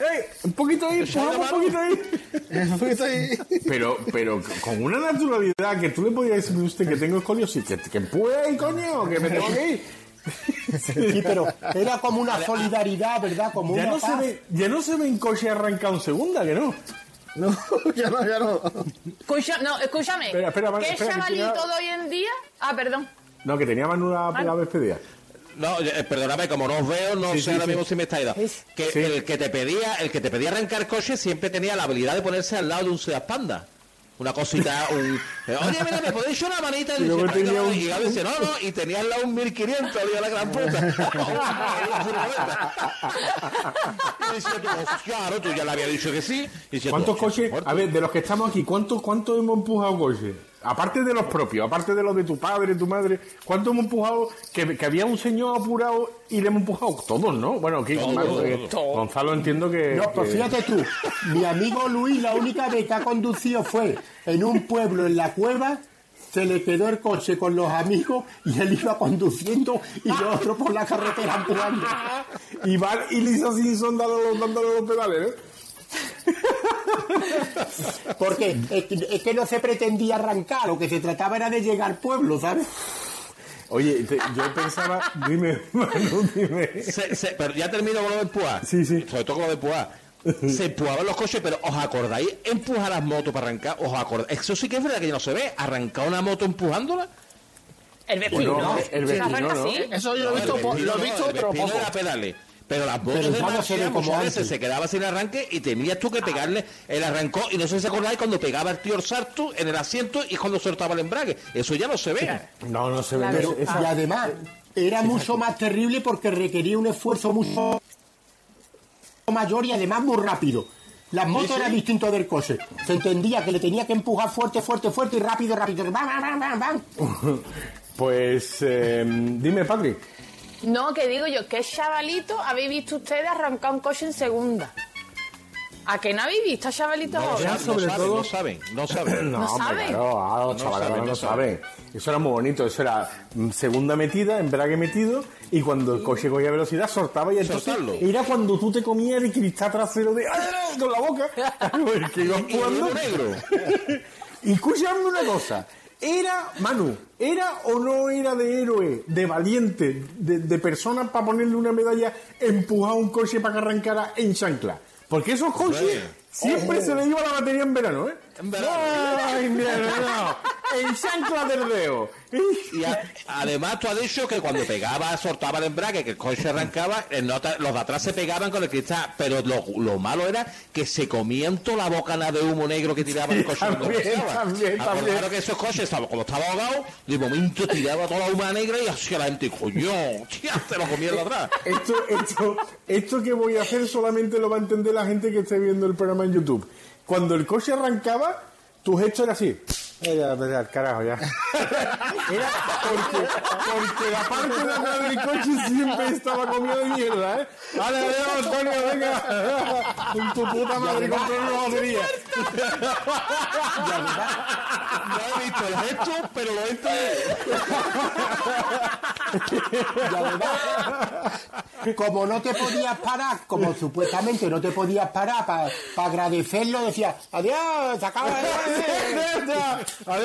¡eh! Un poquito ahí, empujamos un poquito ahí. Pero, pero con una naturalidad que tú le podías decir a usted que tengo escoliosis, que, que ahí, coño, que me tengo que ir. Sí, pero era como una solidaridad, ¿verdad? Como Ya una no, se ve, ya no se ven coches arrancados en segunda, que no. No, ya no, ya no. Escucha, no, escúchame. Espera, espera, ¿Qué espera, chavalito de hoy en día? Ah, perdón. No, que tenía Manu la, la despedida. No, eh, perdóname, como no os veo, no Sí, sé sí, ahora sí. mismo si me está ido. Que Sí. el que te pedía, el que te pedía arrancar coche siempre tenía la habilidad de ponerse al lado de un Seat Panda. Una cosita, un... eh, Oye, mira, ¿me podéis echar una manita? Y luego dice, tenía "Venga, un- Y a veces, no, no, y tenía al lado un 1500, oye, la gran puta. Y "Pues claro, tú ya le había dicho que sí. Y tú, ¿Cuántos "Hostia, coches? muerto". A ver, de los que estamos aquí, ¿cuántos cuántos hemos empujado coches? Aparte de los propios, aparte de los de tu padre, tu madre, ¿cuántos hemos empujado? Que, que había un señor apurado y le hemos empujado todos, ¿no? Bueno, Gonzalo, eh, Gonzalo entiendo que. No, pues que- fíjate tú, mi amigo Luis la única vez que ha conducido fue en un pueblo en la cueva, se le quedó el coche con los amigos y él iba conduciendo y los otros por la carretera empujando. Y, Val y Lisa Simpson dándole, dándole los pedales, ¿eh? Porque es que, es que no se pretendía arrancar, lo que se trataba era de llegar al pueblo, ¿sabes? Oye, te- yo pensaba. Dime, Manu, dime. Se- se- pero ya termino con lo de empujar. Sí, sí. Sobre todo con lo de empujar. Se empujaban los coches, pero ¿os acordáis empujar las motos para arrancar? ¿Os acordáis? Eso sí que es verdad que ya no se ve. Arrancar una moto empujándola. El vecino. Bueno, el vecino, ¿no? Eso yo lo he visto, lo he no, visto, pero poco. era pedales. Pero las motos Pero de como muchas veces antes. se quedaba sin arranque y tenías tú que pegarle el arrancó. Y no sé si acordáis cuando pegaba el tío el sarto en el asiento y cuando soltaba el embrague. Eso ya no se ve. No, no se ve. Pero, esa- y además, era mucho más terrible porque requería un esfuerzo mucho mayor y además muy rápido. Las motos eran distinto del coche. Se entendía que le tenía que empujar fuerte, fuerte, fuerte y rápido, rápido. ¡Bam, bam, bam, bam, bam! Pues eh, dime, Patrick. No, que digo yo, ¿qué chavalito habéis visto ustedes arrancar un coche en segunda? ¿A qué no habéis visto a chavalitos No, ahora? saben, sobre no saben, todo- no saben, no saben. No, ¿No hombre, saben? claro, ah, los No saben, no no saben. Eso era muy bonito, eso era mm, segunda metida, embrague metido, y cuando el coche cogía velocidad soltaba y entonces Soltarlo. era cuando tú te comías el cristal trasero de ¡ay! con la boca, que ibas Y- y jugando. negro. y escúchame una cosa, ¿era, Manu, era o no era de héroe, de valiente, de, de persona para ponerle una medalla, empujar un coche para que arrancara en chancla? Porque esos coches siempre se le iba la batería en verano, ¿eh? En verano. ¡Ay, mira, no! En chancla del dedo. Y a- además tú has dicho que cuando pegaba, soltaba el embrague, que el coche arrancaba, el nota- los de atrás se pegaban con el cristal, pero lo, lo malo era que se comían toda la bocana de humo negro que tiraba el coche. también, también, Ah, también. Claro que esos coches, estaba- como estaba ahogado, de momento tiraba toda la huma negra y hacía la gente, coño, tía, te lo comía el de atrás. Esto, esto, esto que voy a hacer solamente lo va a entender la gente que esté viendo el programa en YouTube. Cuando el coche arrancaba, tu gesto era así. Ya, al carajo, ya. Era porque, porque la parte de atrás del coche siempre estaba comida de mierda, ¿eh? ¡Vale, adiós, Antonio, venga! Con tu puta madre, controla la batería. No he visto el gesto, pero lo he entendido. Y además, como no te podías parar, como supuestamente no te podías parar para agradecerlo, decía, adiós, sacaba,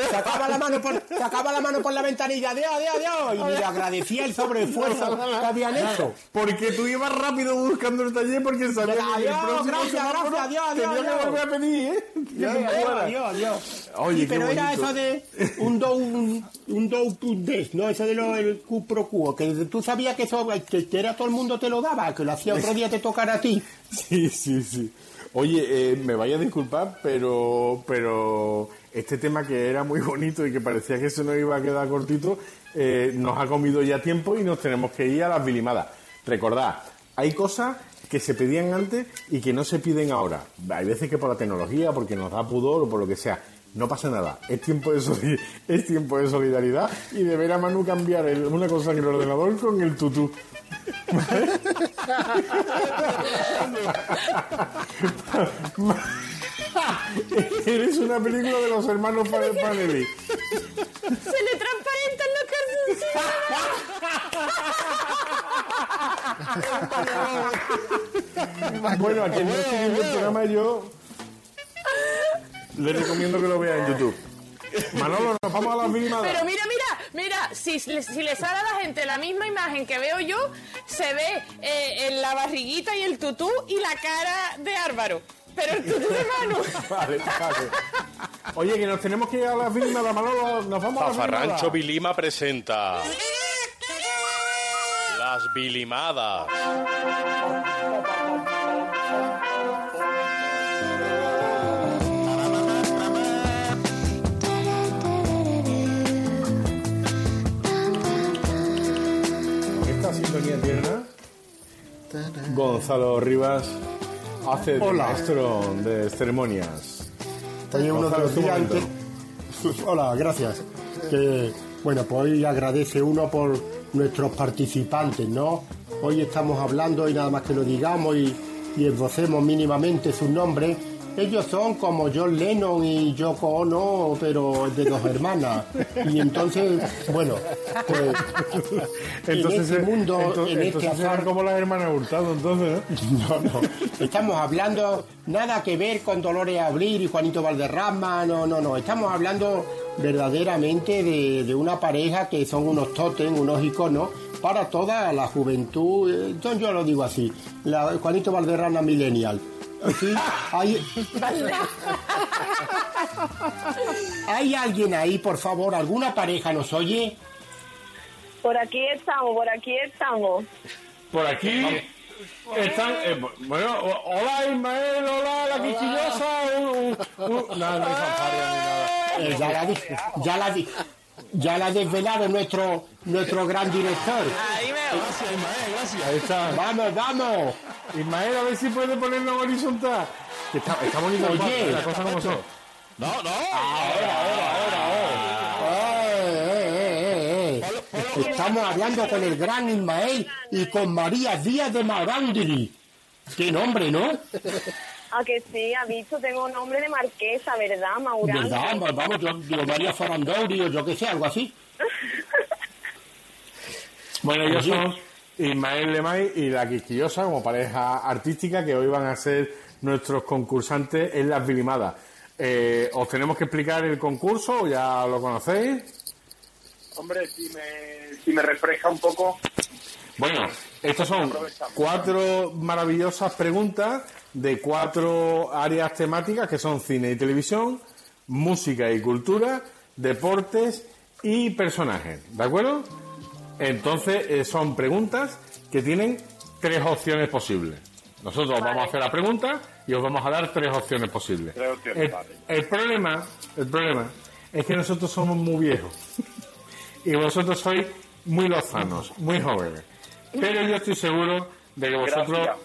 sacaba la mano por, sacaba la mano por la ventanilla, adiós, adiós, adiós, y le agradecía el sobreesfuerzo que habían hecho. Porque tú ibas rápido buscando el taller porque sabías que el próximo gracias, gracias, adiós, adiós, tenía que adiós. volver a pedir, ¿eh? Que Adiós, adiós, adiós. Oye, Sí, pero era eso de un do un, un do to des, no eso de lo el Q pro Q, que tú sabías que eso que, que era todo el mundo te lo daba, que lo hacía otro día te tocara a ti. Sí, sí, sí. Oye, eh, me vaya a disculpar, pero, pero este tema que era muy bonito y que parecía que se nos iba a quedar cortito, eh, nos ha comido ya tiempo y nos tenemos que ir a las bilimadas. Recordad, hay cosas que se pedían antes y que no se piden ahora. Hay veces que por la tecnología, porque nos da pudor o por lo que sea. No pasa nada, es tiempo de, es tiempo de solidaridad y de ver a Manu cambiar el- una cosa en el ordenador con el tutú. Eres una película de los hermanos Pa- Panelli. Se le transparentan los Bueno, a quien no esté viendo el programa yo le recomiendo que lo vea en YouTube. Manolo, nos vamos a las minimadas. Pero mira, mira, mira, si, le- si le sale a la gente la misma imagen que veo yo, se ve eh, en la barriguita y el tutú y la cara de Álvaro. Pero de Manu. Vale, vale. Oye, que nos tenemos que ir a las minimadas, Manolo. Nos vamos a minimadas. Vilima presenta. Las Vilimadas. Esta sintonía tierna, Gonzalo Rivas hace de Hola. maestro de ceremonias. Oye, uno de los días Hola, gracias. Que, bueno, pues hoy agradece uno por nuestros participantes, ¿no? Hoy estamos hablando y nada más que lo digamos y, y esbocemos mínimamente sus nombres. Ellos son como John Lennon y Yoko Ono, pero de dos hermanas. Y entonces, bueno, pues Entonces, en este eh, mundo, entonces- en este afán, como las hermanas Hurtado, entonces, ¿no? no, no. Estamos hablando nada que ver con Dolores Abril y Juanito Valderrama, no, no, no. Estamos hablando verdaderamente de, de una pareja que son unos totem, unos iconos para toda la juventud. eh, Entonces yo lo digo así, la, Juanito Valderrama Millennial. Sí, hay, ¿Hay alguien ahí, por favor? ¿Alguna pareja nos oye? Por aquí estamos, por aquí estamos. Por aquí están. eh, bueno, hola Ismael, hola la quisquillosa. un- un- un- nada, no hay fanfarria ni nada. Eh, ya la di- ya la di- ya la ha desvelado nuestro nuestro gran director. Ahí veo. Ahí está. Vamos, vamos. Ismael, a ver si puede ponerlo horizontal. Que está, está bonito Oye. las cosas como son. No, no. Eh, eh, eh, eh, eh. Estamos hablando con el gran Ismael y con María Díaz de Marandili. Qué nombre, ¿no? A que sí, ha visto, tengo nombre de marquesa, ¿verdad, Maurán? ¿Verdad? Pues Vamos, yo digo María Farandouri o yo qué sé, algo así. Bueno, ellos Oye. son Ismael Lemay y la Quisquillosa como pareja artística que hoy van a ser nuestros concursantes en las Vilimadas. Eh, ¿Os tenemos que explicar el concurso o ya lo conocéis? Hombre, si me, si me refresca un poco. Bueno, estas son cuatro maravillosas preguntas de cuatro áreas temáticas que son cine y televisión, música y cultura, deportes y personajes. ¿De acuerdo? Entonces eh, son preguntas que tienen tres opciones posibles. Nosotros vamos a hacer la pregunta y os vamos a dar tres opciones posibles. Tres opciones, el, vale. el problema, el problema es que nosotros somos muy viejos y vosotros sois muy lozanos, muy jóvenes. Pero yo estoy seguro de que vosotros Gracias.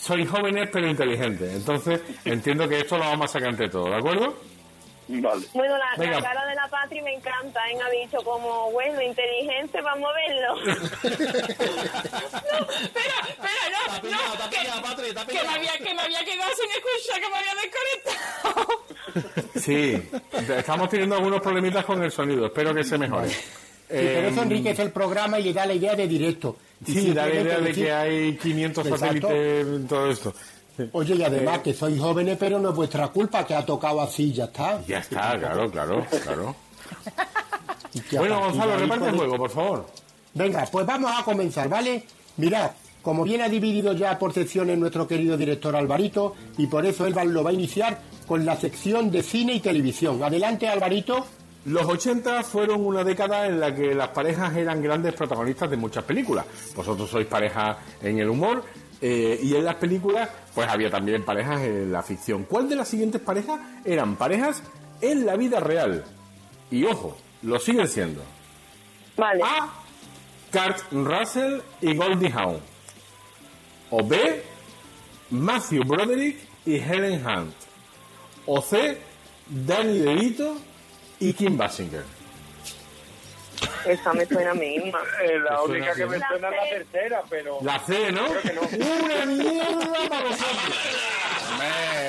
sois jóvenes pero inteligentes. Entonces entiendo que esto lo vamos a sacar entre todos, ¿de acuerdo? Vale. Bueno, la, cara de la patria me encanta, ¿eh? ha dicho como, bueno, inteligente, vamos a verlo. Espera, espera, no, no, que, que me había, que me había quedado sin escuchar, que me había desconectado. Sí, estamos teniendo algunos problemitas con el sonido, espero que se mejore. Sí, pero eso Eh, enriquece el programa y le da la idea de directo. Sí, da la idea de decir- que hay 500 Exacto. satélites en todo esto. Oye, y además Eh, que sois jóvenes, pero no es vuestra culpa que ha tocado así, ya está. Ya está, claro, claro, claro. Bueno, Gonzalo, reparte el juego, por favor. Venga, pues vamos a comenzar, ¿vale? Mirad, como bien ha dividido ya por secciones nuestro querido director Alvarito, y por eso él va- lo va a iniciar con la sección de cine y televisión. Adelante, Alvarito. Los 80 fueron una década en la que las parejas eran grandes protagonistas de muchas películas. Vosotros sois pareja en el humor eh, y en las películas pues había también parejas en la ficción. ¿Cuál de las siguientes parejas eran parejas en la vida real? Y ojo, lo siguen siendo. Vale. A. Kurt Russell y Goldie Hawn. O B. Matthew Broderick y Helen Hunt. O C. Danny DeVito y Kim Basinger. Esa me suena a mí misma. Eh, la Te única suena que me suena es La C. tercera, pero... La C, ¿no? Creo que no. ¡Una mierda para vosotros!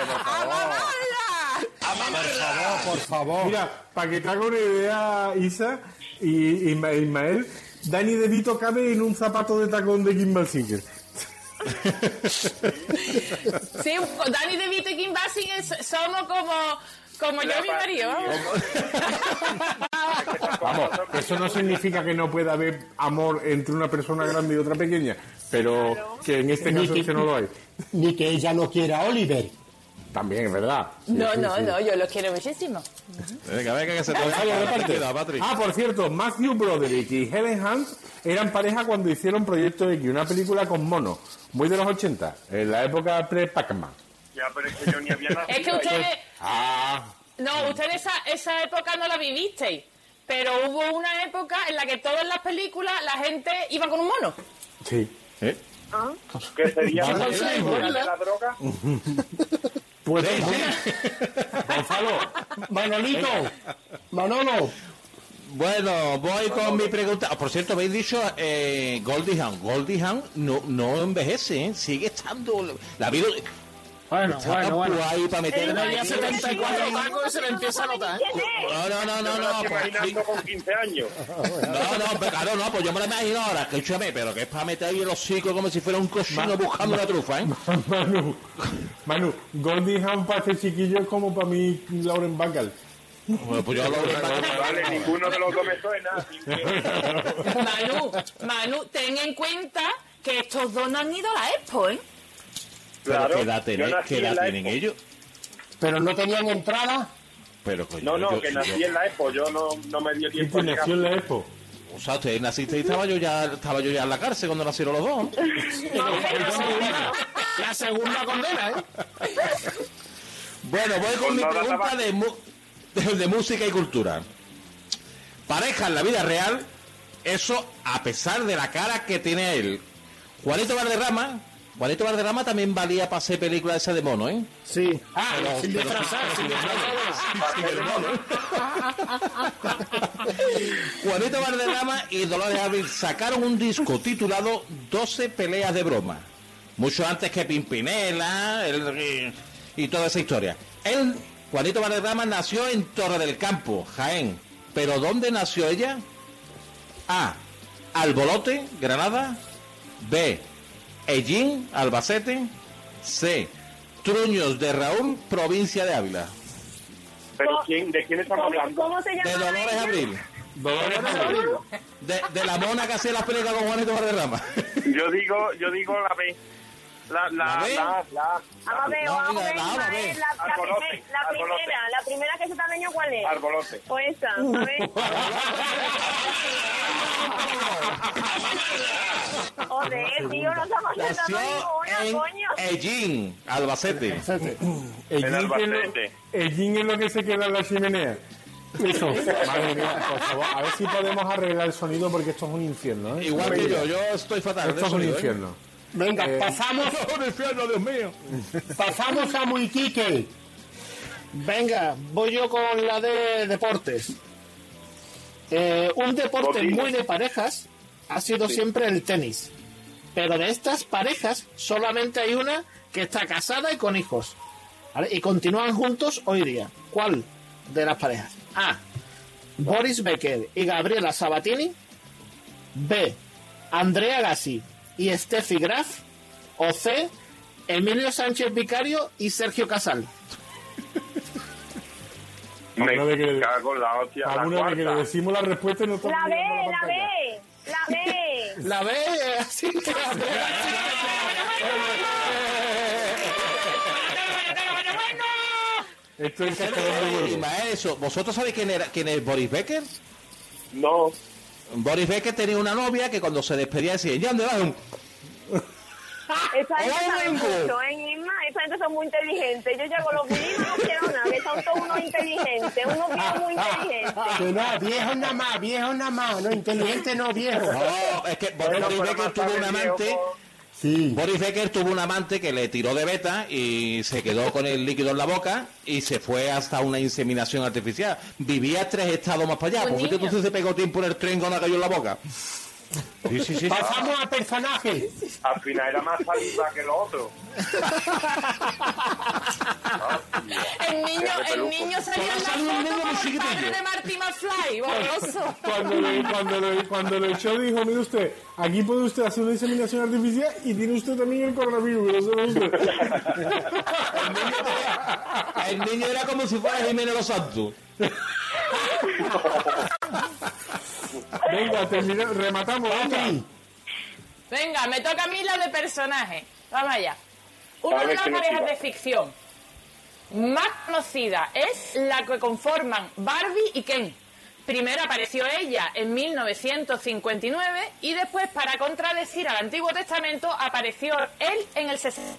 Por favor, por favor. Mira, para que te haga una idea, Isa y Isma- Ismael, Danny DeVito cabe en un zapato de tacón de Kim Basinger. Sí, Danny DeVito y Kim Basinger somos como, como yo mi marido. vamos. Vamos, eso no significa que no pueda haber amor entre una persona grande y otra pequeña, pero que en este caso que no lo hay. Ni que ella no quiera a Oliver. También, es verdad. Sí, No, sí, no, sí. no, yo los quiero muchísimo. Venga, venga, que se te. Queda, Patrick. Ah, por cierto, Matthew Broderick y Helen Hunt eran pareja cuando hicieron Proyecto X, una película con monos, muy de los 80, en la época pre-Pac-Man. Ya, pero es que yo ni había nacido. Es que ustedes, Ah, no, ustedes esa, esa época no la vivisteis. Pero hubo una época en la que todas las películas la gente iba con un mono. sí. ¿Eh? Que sería la de la droga. Pues, Gonzalo, Manolito, Manolo, Bueno, voy con mi pregunta. Ah, Por cierto, habéis dicho eh, Goldie Hawn. Goldie Hawn no, no envejece, ¿eh? sigue estando. La vida Bueno, está bueno, bueno. ahí para meter. Tenía 74 tacos y se le empieza a notar. ¿eh? No, no, no, no, Yo me no. pues, imaginando con 15 años. No, no, pero claro, no, pues yo me lo imagino ahora, escúchame, pero que es para meter ahí el hocico como si fuera un cochino buscando una trufa, ¿eh? Manu, Manu, Goldie Hawn para este chiquillo es como para mí Lauren Bacall. Bueno, pues yo lo Vale, ninguno de los dos me suena. que- Manu, Manu, ten en cuenta que estos dos no han ido a la Expo, ¿eh? Pero Claro, ¿qué edad, yo qué edad la tienen Expo. ellos? pero no tenían entrada. Pero coño, No, no, yo- que yo- nací en la Expo, yo no, no me dio ¿Y tiempo llegar. nació en la Expo? O sea, ustedes naciste y estaba yo ya, estaba yo ya en la cárcel cuando nacieron los dos. La segunda condena, ¿eh? Bueno, voy con mi no, pregunta no, de, mu- de, de música y cultura. Pareja en la vida real, eso a pesar de la cara que tiene él. Juanito Valderrama, Juanito Valderrama también valía para hacer películas esa de mono, ¿eh? Sí. Ah, Pero- sin disfrazar, sin Juanito Valderrama y Dolores Abril sacaron un disco titulado 12 peleas de broma. Mucho antes que Pimpinela el- y toda esa historia. Él, Juanito Valderrama, nació en Torre del Campo, Jaén. ¿Pero dónde nació ella? A. Albolote, Granada. B. Ellín, Albacete. C. Truños de Raúl, provincia de Ávila. Pero ¿quién, ¿de quién estamos ¿Cómo, hablando? cómo se llama? De Dolores ella? Abril. Dolores Abril. De, de la mona que hacía las películas con Juanito Valderrama. Yo digo, yo digo la B. La, la, ¿La la, la, la, No, Arbolote, la arbolote. primera, la primera que se está daño, ¿cuál es? Arbolote. Pues esa, a ver. Joder, tío, no estamos Nació acertando ninguna, en coño. Ellín, Albacete. Albacete. el yin es lo que se queda en la chimenea. Eso. Madre mía, por favor, a ver si podemos arreglar el sonido porque esto es un infierno, ¿eh? Igual que yo, yo estoy fatal. Esto es un ¿eh? infierno. Venga, Eh, pasamos, infierno, Dios mío. pasamos a Muiquique. Venga, voy yo con la de deportes. Eh, un deporte muy de parejas ha sido siempre el tenis. Pero de estas parejas solamente hay una que está casada y con hijos. ¿vale? Y continúan juntos hoy día. ¿Cuál de las parejas? A. Boris Becker y Gabriela Sabatini. B. Andrea Gassi y Steffi Graf. O C. Emilio Sánchez Vicario y Sergio Casal. Me Alguna vez que le- cago en la hostia. La Alguna vez que le decimos la respuesta y no La B, la. B, la B. La B, así que la B. Esto es. Ismael, eso, ¿vosotros sabéis quién, era, quién es Boris Becker? No. Boris Becker tenía una novia que cuando se despedía decía, ¿ya dónde vas? Esa gente ¡Oh, sabe mucho, ¿eh? Esa gente son muy inteligentes. Yo llego a los viejos y no quiero nada, que son todos unos inteligentes, unos viejos muy inteligentes. Que no, viejo nada más, viejo nada más, no inteligente no viejo. No, es que Boris Becker tuvo un amante, viejo, Sí. Boris Becker tuvo un amante que le tiró de beta y se quedó con el líquido en la boca y se fue hasta una inseminación artificial. Vivía tres estados más para allá. Un ¿Por qué entonces se pegó tiempo en el tren cuando cayó en la boca? Sí, sí, sí. Pasamos al personaje. Al final era más saliva que lo otro. El niño, el niño salía en la Salió foto el padre de Marty McFly, borroso. Cuando lo, cuando, lo, cuando lo echó dijo, mire usted, aquí puede usted hacer una inseminación artificial y tiene usted también el coronavirus. que lo sabe usted". El niño era como si fuera Jiménez Los Santos. Venga, termina, rematamos. venga. Venga, me toca a mí la de personaje. Vamos allá. Una de las parejas de ficción más conocida es la que conforman Barbie y Ken. Primero apareció ella en 1959 y después, para contradecir al Antiguo Testamento, apareció él en el 60.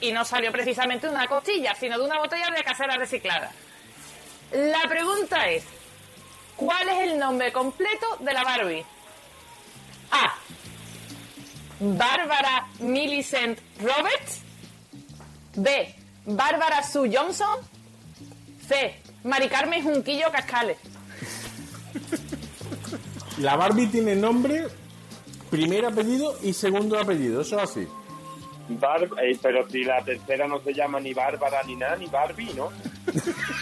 Y no salió precisamente de una costilla, sino de una botella de casera reciclada. La pregunta es, ¿cuál es el nombre completo de la Barbie? A. Bárbara Millicent Roberts. B. Bárbara Sue Johnson. C. Mari Carmen Junquillo Cascales. La Barbie tiene nombre, primer apellido y segundo apellido. Eso es así. Bar- eh, pero si la tercera no se llama ni Bárbara ni nada, ni Barbie, ¿no?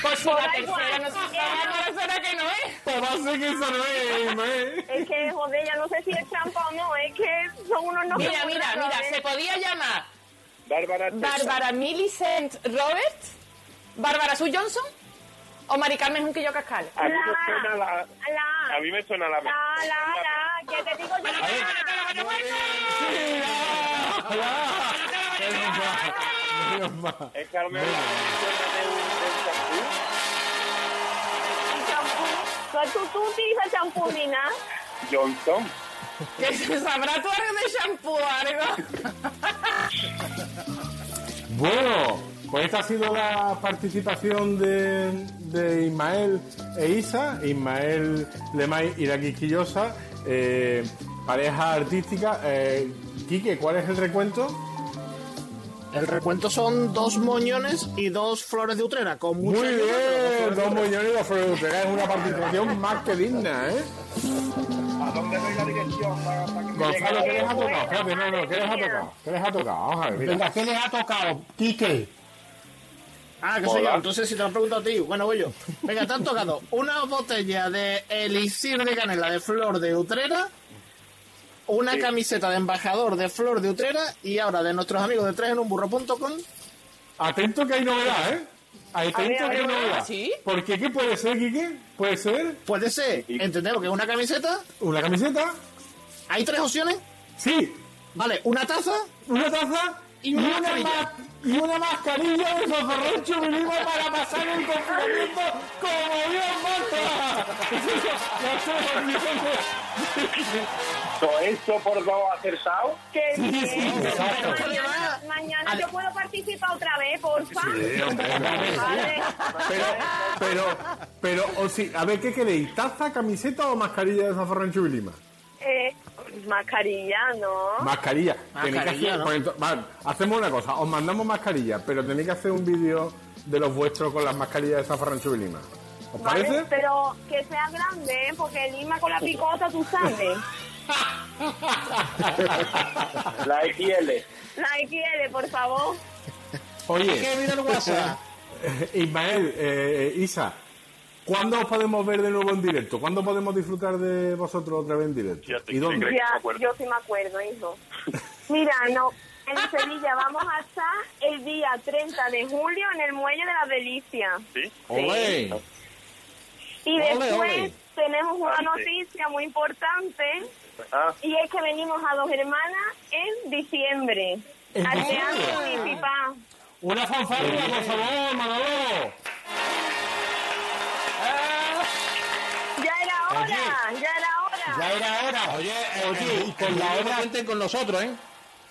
Pues si la tercera no se llama, será que no es. Pues va a ser que esa no es. Es que, joder, ya no sé si es trampa o no, es que son unos nombres Mira, mira, mira, se podía llamar Bárbara. Bárbara Millicent Roberts, Bárbara Sue Johnson o Mari Carmen Junquillo Cascales. A mí me suena la... La, A mí me suena la... la, la, la, que te digo yo. Es que a lo mejor champú. champú. ¿Tú, utilizas champú, Nina? Johnson. Que se sabrá tú algo de shampoo o algo. Bueno, pues esta ha sido la participación de, de Ismael e Isa. Ismael Lemay y la Quisquillosa, eh, pareja artística. Eh, Quique, ¿cuál es el recuento? El recuento son dos moñones y dos flores de utrera, con mucha Muy ayuda, pero dos bien, flores de dos utrera. millones de Freudera. Es una participación más que digna, ¿eh? ¿A dónde doy la dirección para, para que me Gonzalo, ¿qué les ha tocado? Espérate, no, no, ¿qué les ha tocado? ¿Qué les ha tocado? Vamos a ver, mira. Venga, ¿qué les ha tocado? Quique. Ah, que soy yo. Entonces, si te lo pregunto a ti, bueno, voy yo. Venga, te han tocado una botella de elixir de canela de flor de utrera, una Sí. camiseta de embajador de flor de utrera y ahora de nuestros amigos de tres en un burro.com. Atento que hay novedad, ¿eh? Atento A ver, a que hay novedad. ¿sí? Porque, ¿qué puede ser, Quique? Puede ser Puede ser, entendemos que es una camiseta. una camiseta, Hay tres opciones. sí, Vale, una taza. una taza Y una mascarilla. ma- y una mascarilla de zafarrancho vinimos para pasar el confinamiento como Dios manda. ¿Todo esto por dos acertados? ¡Qué bien! exacto. Mañana, mañana yo puedo participar otra vez, porfa. Vale. Pero, pero, pero, o sí, a ver, ¿qué queréis? ¿Taza, camiseta o mascarilla de zafarrancho y lima? Eh, mascarilla, ¿no? Mascarilla. Tenéis que hacer- ¿no? pues ento- vale, hacemos una cosa, os mandamos mascarilla, pero tenéis que hacer un vídeo de los vuestros con las mascarillas de zafarrancho y lima. ¿Os Vale, parece? pero que sea grande, ¿eh? porque Lima con la picota, tú sabes. La XL. La XL, por favor. Oye, Que mira el WhatsApp. Ismael, eh, Isa, ¿cuándo os podemos ver de nuevo en directo? ¿Cuándo podemos disfrutar de vosotros otra vez en directo? Ya te ¿Y dónde? Ya, yo sí me acuerdo, hijo. Mira, no, en Sevilla vamos a estar el día 30 de julio en el Muelle de la Delicia. ¿Sí? Olé. Y después tenemos una Ante. noticia muy importante Ah, y es que venimos a dos hermanas en diciembre. ¿En al? Teatro Municipal. Una fanfarria, por favor, Manolo. Ya era hora. Ya era hora. Oye, eh, Oye, eh, y con la obra- cuenten con nosotros, ¿eh?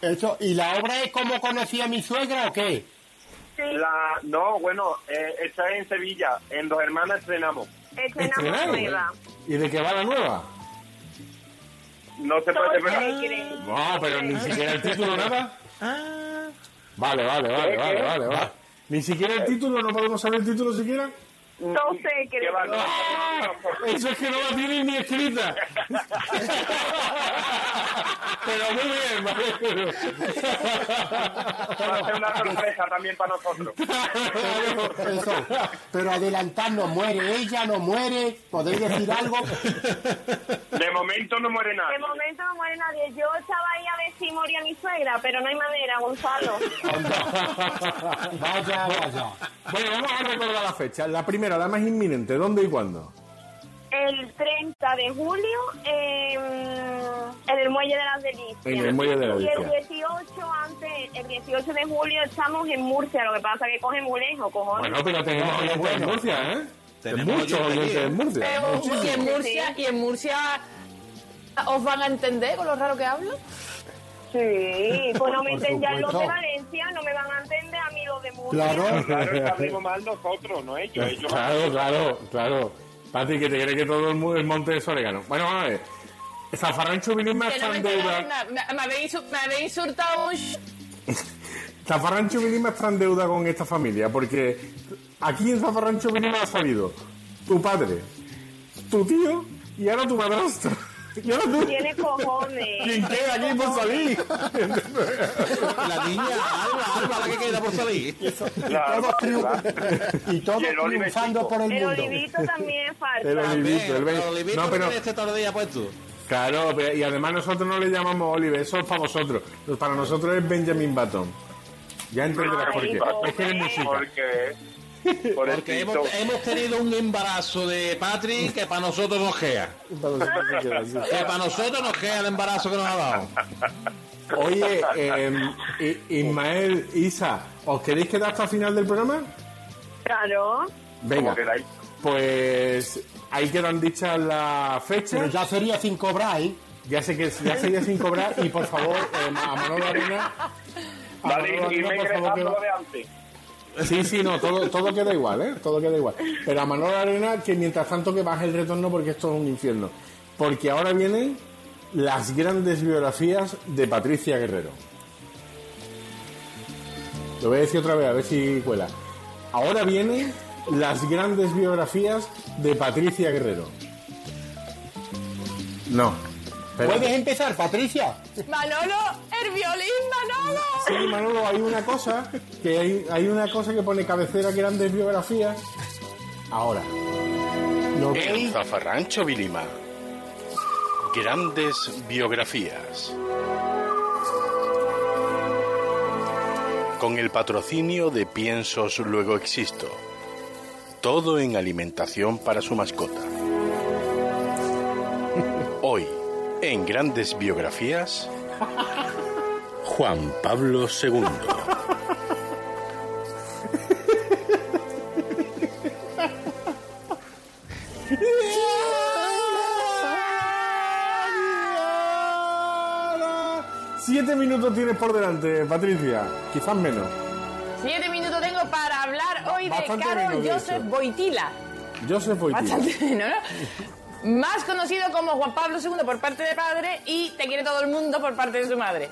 Eso, ¿Y la obra es como conocí a mi suegra o qué? Sí, la, no, bueno, eh, esta es en Sevilla. En Dos Hermanas estrenamos. estrenamos nueva. ¿Y de qué va la nueva? no se puede cree. No, pero ni siquiera el título nada. Vale, vale, vale, ¿Qué, vale, qué? vale, vale. Ni siquiera el título, no podemos saber el título siquiera. Todo se cree. ¿Qué va? No, ¡Ah! Eso es que no la tienen ni escrita. Pero muy bien, vale. Va a ser una sorpresa también para nosotros. Eso. Pero adelantarnos, muere ella, no muere, podéis decir algo. De momento no muere De nadie. momento no muere nadie. Yo estaba ahí a ver si moría mi suegra, pero no hay manera, Gonzalo. Vaya, vaya. Bueno, vamos a recordar la fecha. La primera, la más inminente. ¿Dónde y cuándo? El 30 de julio em, en el Muelle de las Delicias. En el Muelle de las Y el Delicias. 18, antes, el 18 de julio estamos en Murcia, lo que pasa que coge muy lejos, cojones. Bueno, pero tenemos oyentes en Murcia, ¿eh? Tenemos muchos oyentes ¿eh? en Murcia. Pero, y en Murcia, y en Murcia os van a entender con lo raro que hablo. Sí, pues no me entendían los de. Valencia, no me van a entender a mí los de Murcia. Claro. Claro, estamos mal nosotros, no ellos. ellos Claro, claro, claro. Pati, que te cree que todo el, mu- el monte es orégano. Bueno, vamos a ver. Zafarrancho en enteráis deuda. Me, habéis, insultado mucho. Zafarrancho Vilima está en deuda con esta familia porque aquí en Zafarrancho Vilima ha salido tu padre, tu tío y ahora tu madrastra. Tiene cojones. ¿Quién queda aquí por salir? La niña, Alba, Alba, la que queda por salir. Claro, y todos el triunfando por el El mundo. olivito también falta. El olivito, el Olivito No, pero tiene este todo el día puesto. claro, pero- y además nosotros no le llamamos Oliver, eso es para vosotros. Para nosotros es Benjamin Button. Ya entenderás por qué. Es que eres música. Porque, hemos, hemos tenido un embarazo de Patrick que para nosotros nos queda. Que para nosotros nos queda el embarazo que nos ha dado. Oye, eh, Ismael, Isa, ¿os queréis quedar hasta el final del programa? Claro. Venga, pues ahí quedan dichas las fechas. Pero ya sería sin cobrar, ¿eh? Ya sé que ya sería sin cobrar y por favor, eh, a Manolo Arena. a Vale, Manolo y Arena, me por favor, que va- lo de antes. Sí, sí, no, todo, todo queda igual, ¿eh? Todo queda igual. Pero a Manolo Arena, que mientras tanto que baje el retorno porque esto es un infierno. Porque ahora vienen las grandes biografías de Patricia Guerrero. Lo voy a decir otra vez, a ver si cuela. Ahora vienen las grandes biografías de Patricia Guerrero. No. ¿Puedes empezar, Patricia? Manolo, el violín, Manolo. Sí, Manolo, hay una cosa que hay, hay una cosa que pone cabecera grandes biografías. Ahora. ¿Lo En veis? Zafarrancho Vilima. Grandes biografías. Con el patrocinio de Piensos Luego Existo. Todo en alimentación para su mascota. Hoy, en Grandes Biografías, Juan Pablo II. Siete minutos tienes por delante, Patricia. Quizás menos. Siete minutos tengo para hablar hoy de Carol menos, de Joseph. Boitila. Joseph Boitila. Bastante ¿no? Más conocido como Juan Pablo II por parte de padre y Te quiere todo el mundo por parte de su madre.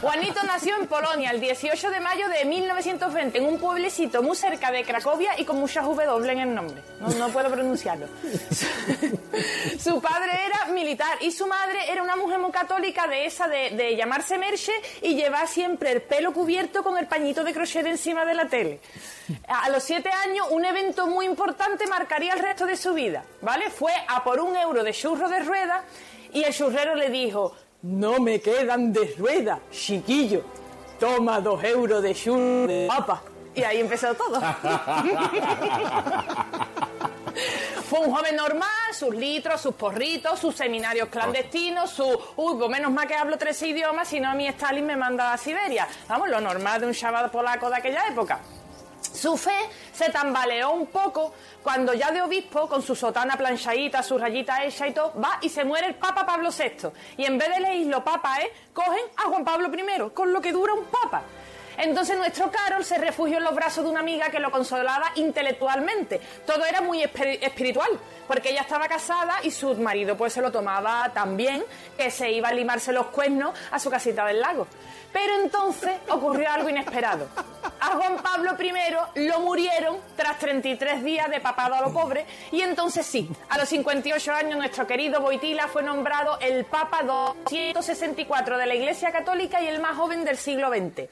Juanito nació en Polonia el 18 de mayo de 1920 en un pueblecito muy cerca de Cracovia y con muchas W en el nombre. No, no puedo pronunciarlo. su padre era militar y su madre era una mujer muy católica de esa de, de llamarse Merche y llevar siempre el pelo cubierto con el pañito de crochet encima de la tele. A los siete años, un evento muy importante marcaría el resto de su vida, ¿vale? Fue a por un euro de churro de rueda y el churrero le dijo, no me quedan de rueda, chiquillo, toma dos euros de churro de papa. Y ahí empezó todo. Fue un joven normal, sus litros, sus porritos, sus seminarios clandestinos, su... Uy, pues menos mal que hablo tres idiomas, si no a mí Stalin me manda a Siberia. Vamos, lo normal de un chaval polaco de aquella época. Su fe se tambaleó un poco cuando ya de obispo, con su sotana planchadita, su rayita hecha y todo, va y se muere el Papa Pablo VI. Y en vez de leerlo Papa, ¿eh? cogen a Juan Pablo I, con lo que dura un Papa. Entonces nuestro Carol se refugió en los brazos de una amiga que lo consolaba intelectualmente. Todo era muy espi- espiritual, porque ella estaba casada y su marido pues se lo tomaba tan bien que se iba a limarse los cuernos a su casita del lago. Pero entonces ocurrió algo inesperado. A Juan Pablo I lo murieron tras 33 días de papado a lo pobre y entonces sí, a los 58 años nuestro querido Boitila fue nombrado el Papa 264 de la Iglesia Católica y el más joven del siglo XX.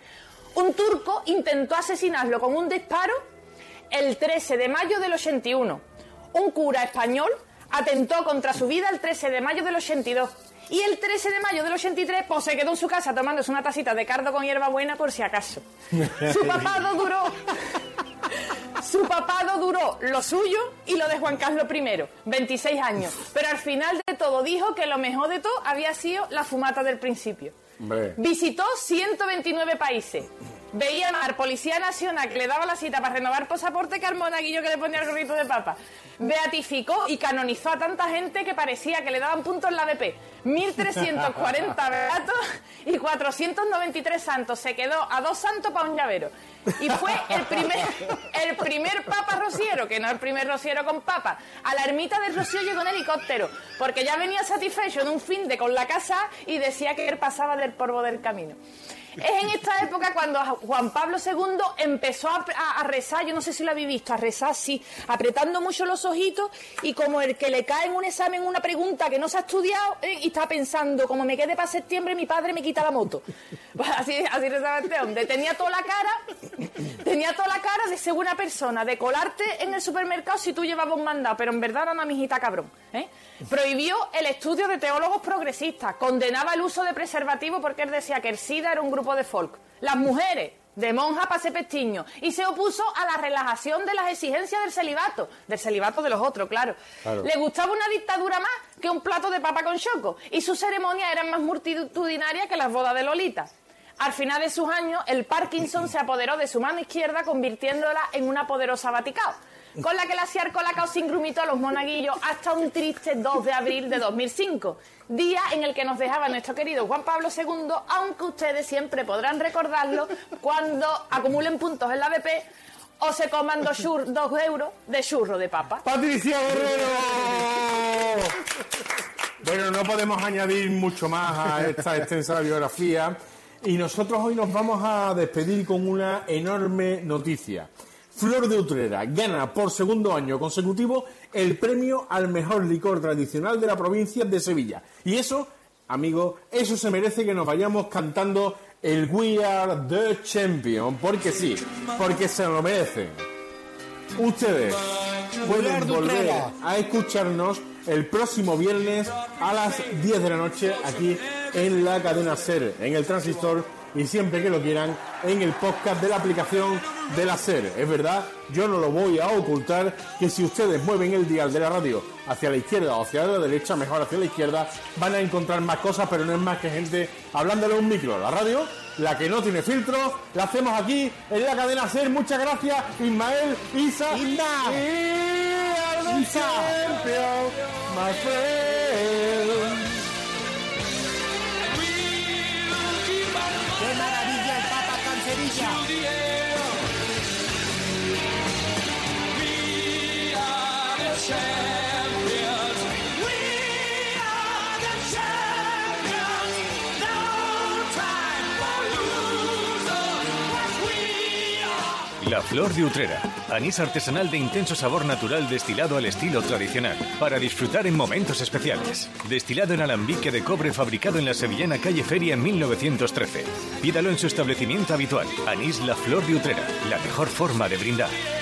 Un turco intentó asesinarlo con un disparo el 13 de mayo del 81. Un cura español atentó contra su vida el 13 de mayo del 82. Y el 13 de mayo del 83 pues, se quedó en su casa tomándose una tacita de cardo con hierbabuena por si acaso. Su papado duró su papado duró lo suyo y lo de Juan Carlos I, 26 años. Pero al final de todo dijo que lo mejor de todo había sido la fumata del principio. Hombre. Visitó 129 países. Veía al Policía Nacional que le daba la cita para renovar pasaporte que al monaguillo que le ponía el gorrito de papa. Beatificó y canonizó a tanta gente que parecía que le daban puntos en la BP. 1.340 beatos y 493 santos. Se quedó a dos santos para un llavero. Y fue el primer, el primer papa rociero, que no el primer rociero con papa. A la ermita del Rocío llegó en helicóptero, porque ya venía satisfecho de un fin de con la casa y decía que él pasaba del polvo del camino. Es en esta época cuando Juan Pablo II empezó a, rezar, yo no sé si lo habéis visto, a rezar sí, apretando mucho los ojitos y como el que le cae en un examen una pregunta que no se ha estudiado eh, y está pensando, como me quede para septiembre mi padre me quita la moto. Pues así, así rezaba este hombre. Tenía toda la cara, tenía toda la cara de ser una persona, de colarte en el supermercado si tú llevabas un mandado, pero en verdad era una mijita cabrón. ¿eh? Prohibió el estudio de teólogos progresistas, condenaba el uso de preservativo porque él decía que el SIDA era un grupo de folk. Las mujeres, de monja para ser pestiño, y se opuso a la relajación de las exigencias del celibato, del celibato de los otros, claro. Claro. Le gustaba una dictadura más que un plato de papa con choco, y sus ceremonias eran más multitudinarias que las bodas de Lolita. Al final de sus años, el Parkinson se apoderó de su mano izquierda, convirtiéndola en una poderosa Vaticao, con la que la hacía colacao sin grumito a los monaguillos hasta un triste 2 de abril de 2005, día en el que nos dejaba nuestro querido Juan Pablo II, aunque ustedes siempre podrán recordarlo cuando acumulen puntos en la BP o se coman dos, dos euros de churro de papa. ¡Patricia Guerrero! Bueno, no podemos añadir mucho más a esta extensa biografía y nosotros hoy nos vamos a despedir con una enorme noticia. Flor de Utrera gana por segundo año consecutivo el premio al mejor licor tradicional de la provincia de Sevilla. Y eso, amigo, eso se merece que nos vayamos cantando el We Are the Champion, porque sí, porque se lo merecen. Ustedes pueden volver a escucharnos el próximo viernes a las 10 de la noche aquí en la cadena SER, en el transistor y siempre que lo quieran en el podcast de la aplicación de la SER. Es verdad, yo no lo voy a ocultar que si ustedes mueven el dial de la radio hacia la izquierda o hacia la derecha, mejor hacia la izquierda, van a encontrar más cosas, pero no es más que gente hablándole a un micro. La radio, la que no tiene filtro, la hacemos aquí en la cadena SER. Muchas gracias, Ismael, Isa y Aldo Champion, La Flor de Utrera. Anís artesanal de intenso sabor natural destilado al estilo tradicional. Para disfrutar en momentos especiales. Destilado en alambique de cobre fabricado en la sevillana calle Feria en 1913. Pídalo en su establecimiento habitual. Anís La Flor de Utrera. La mejor forma de brindar.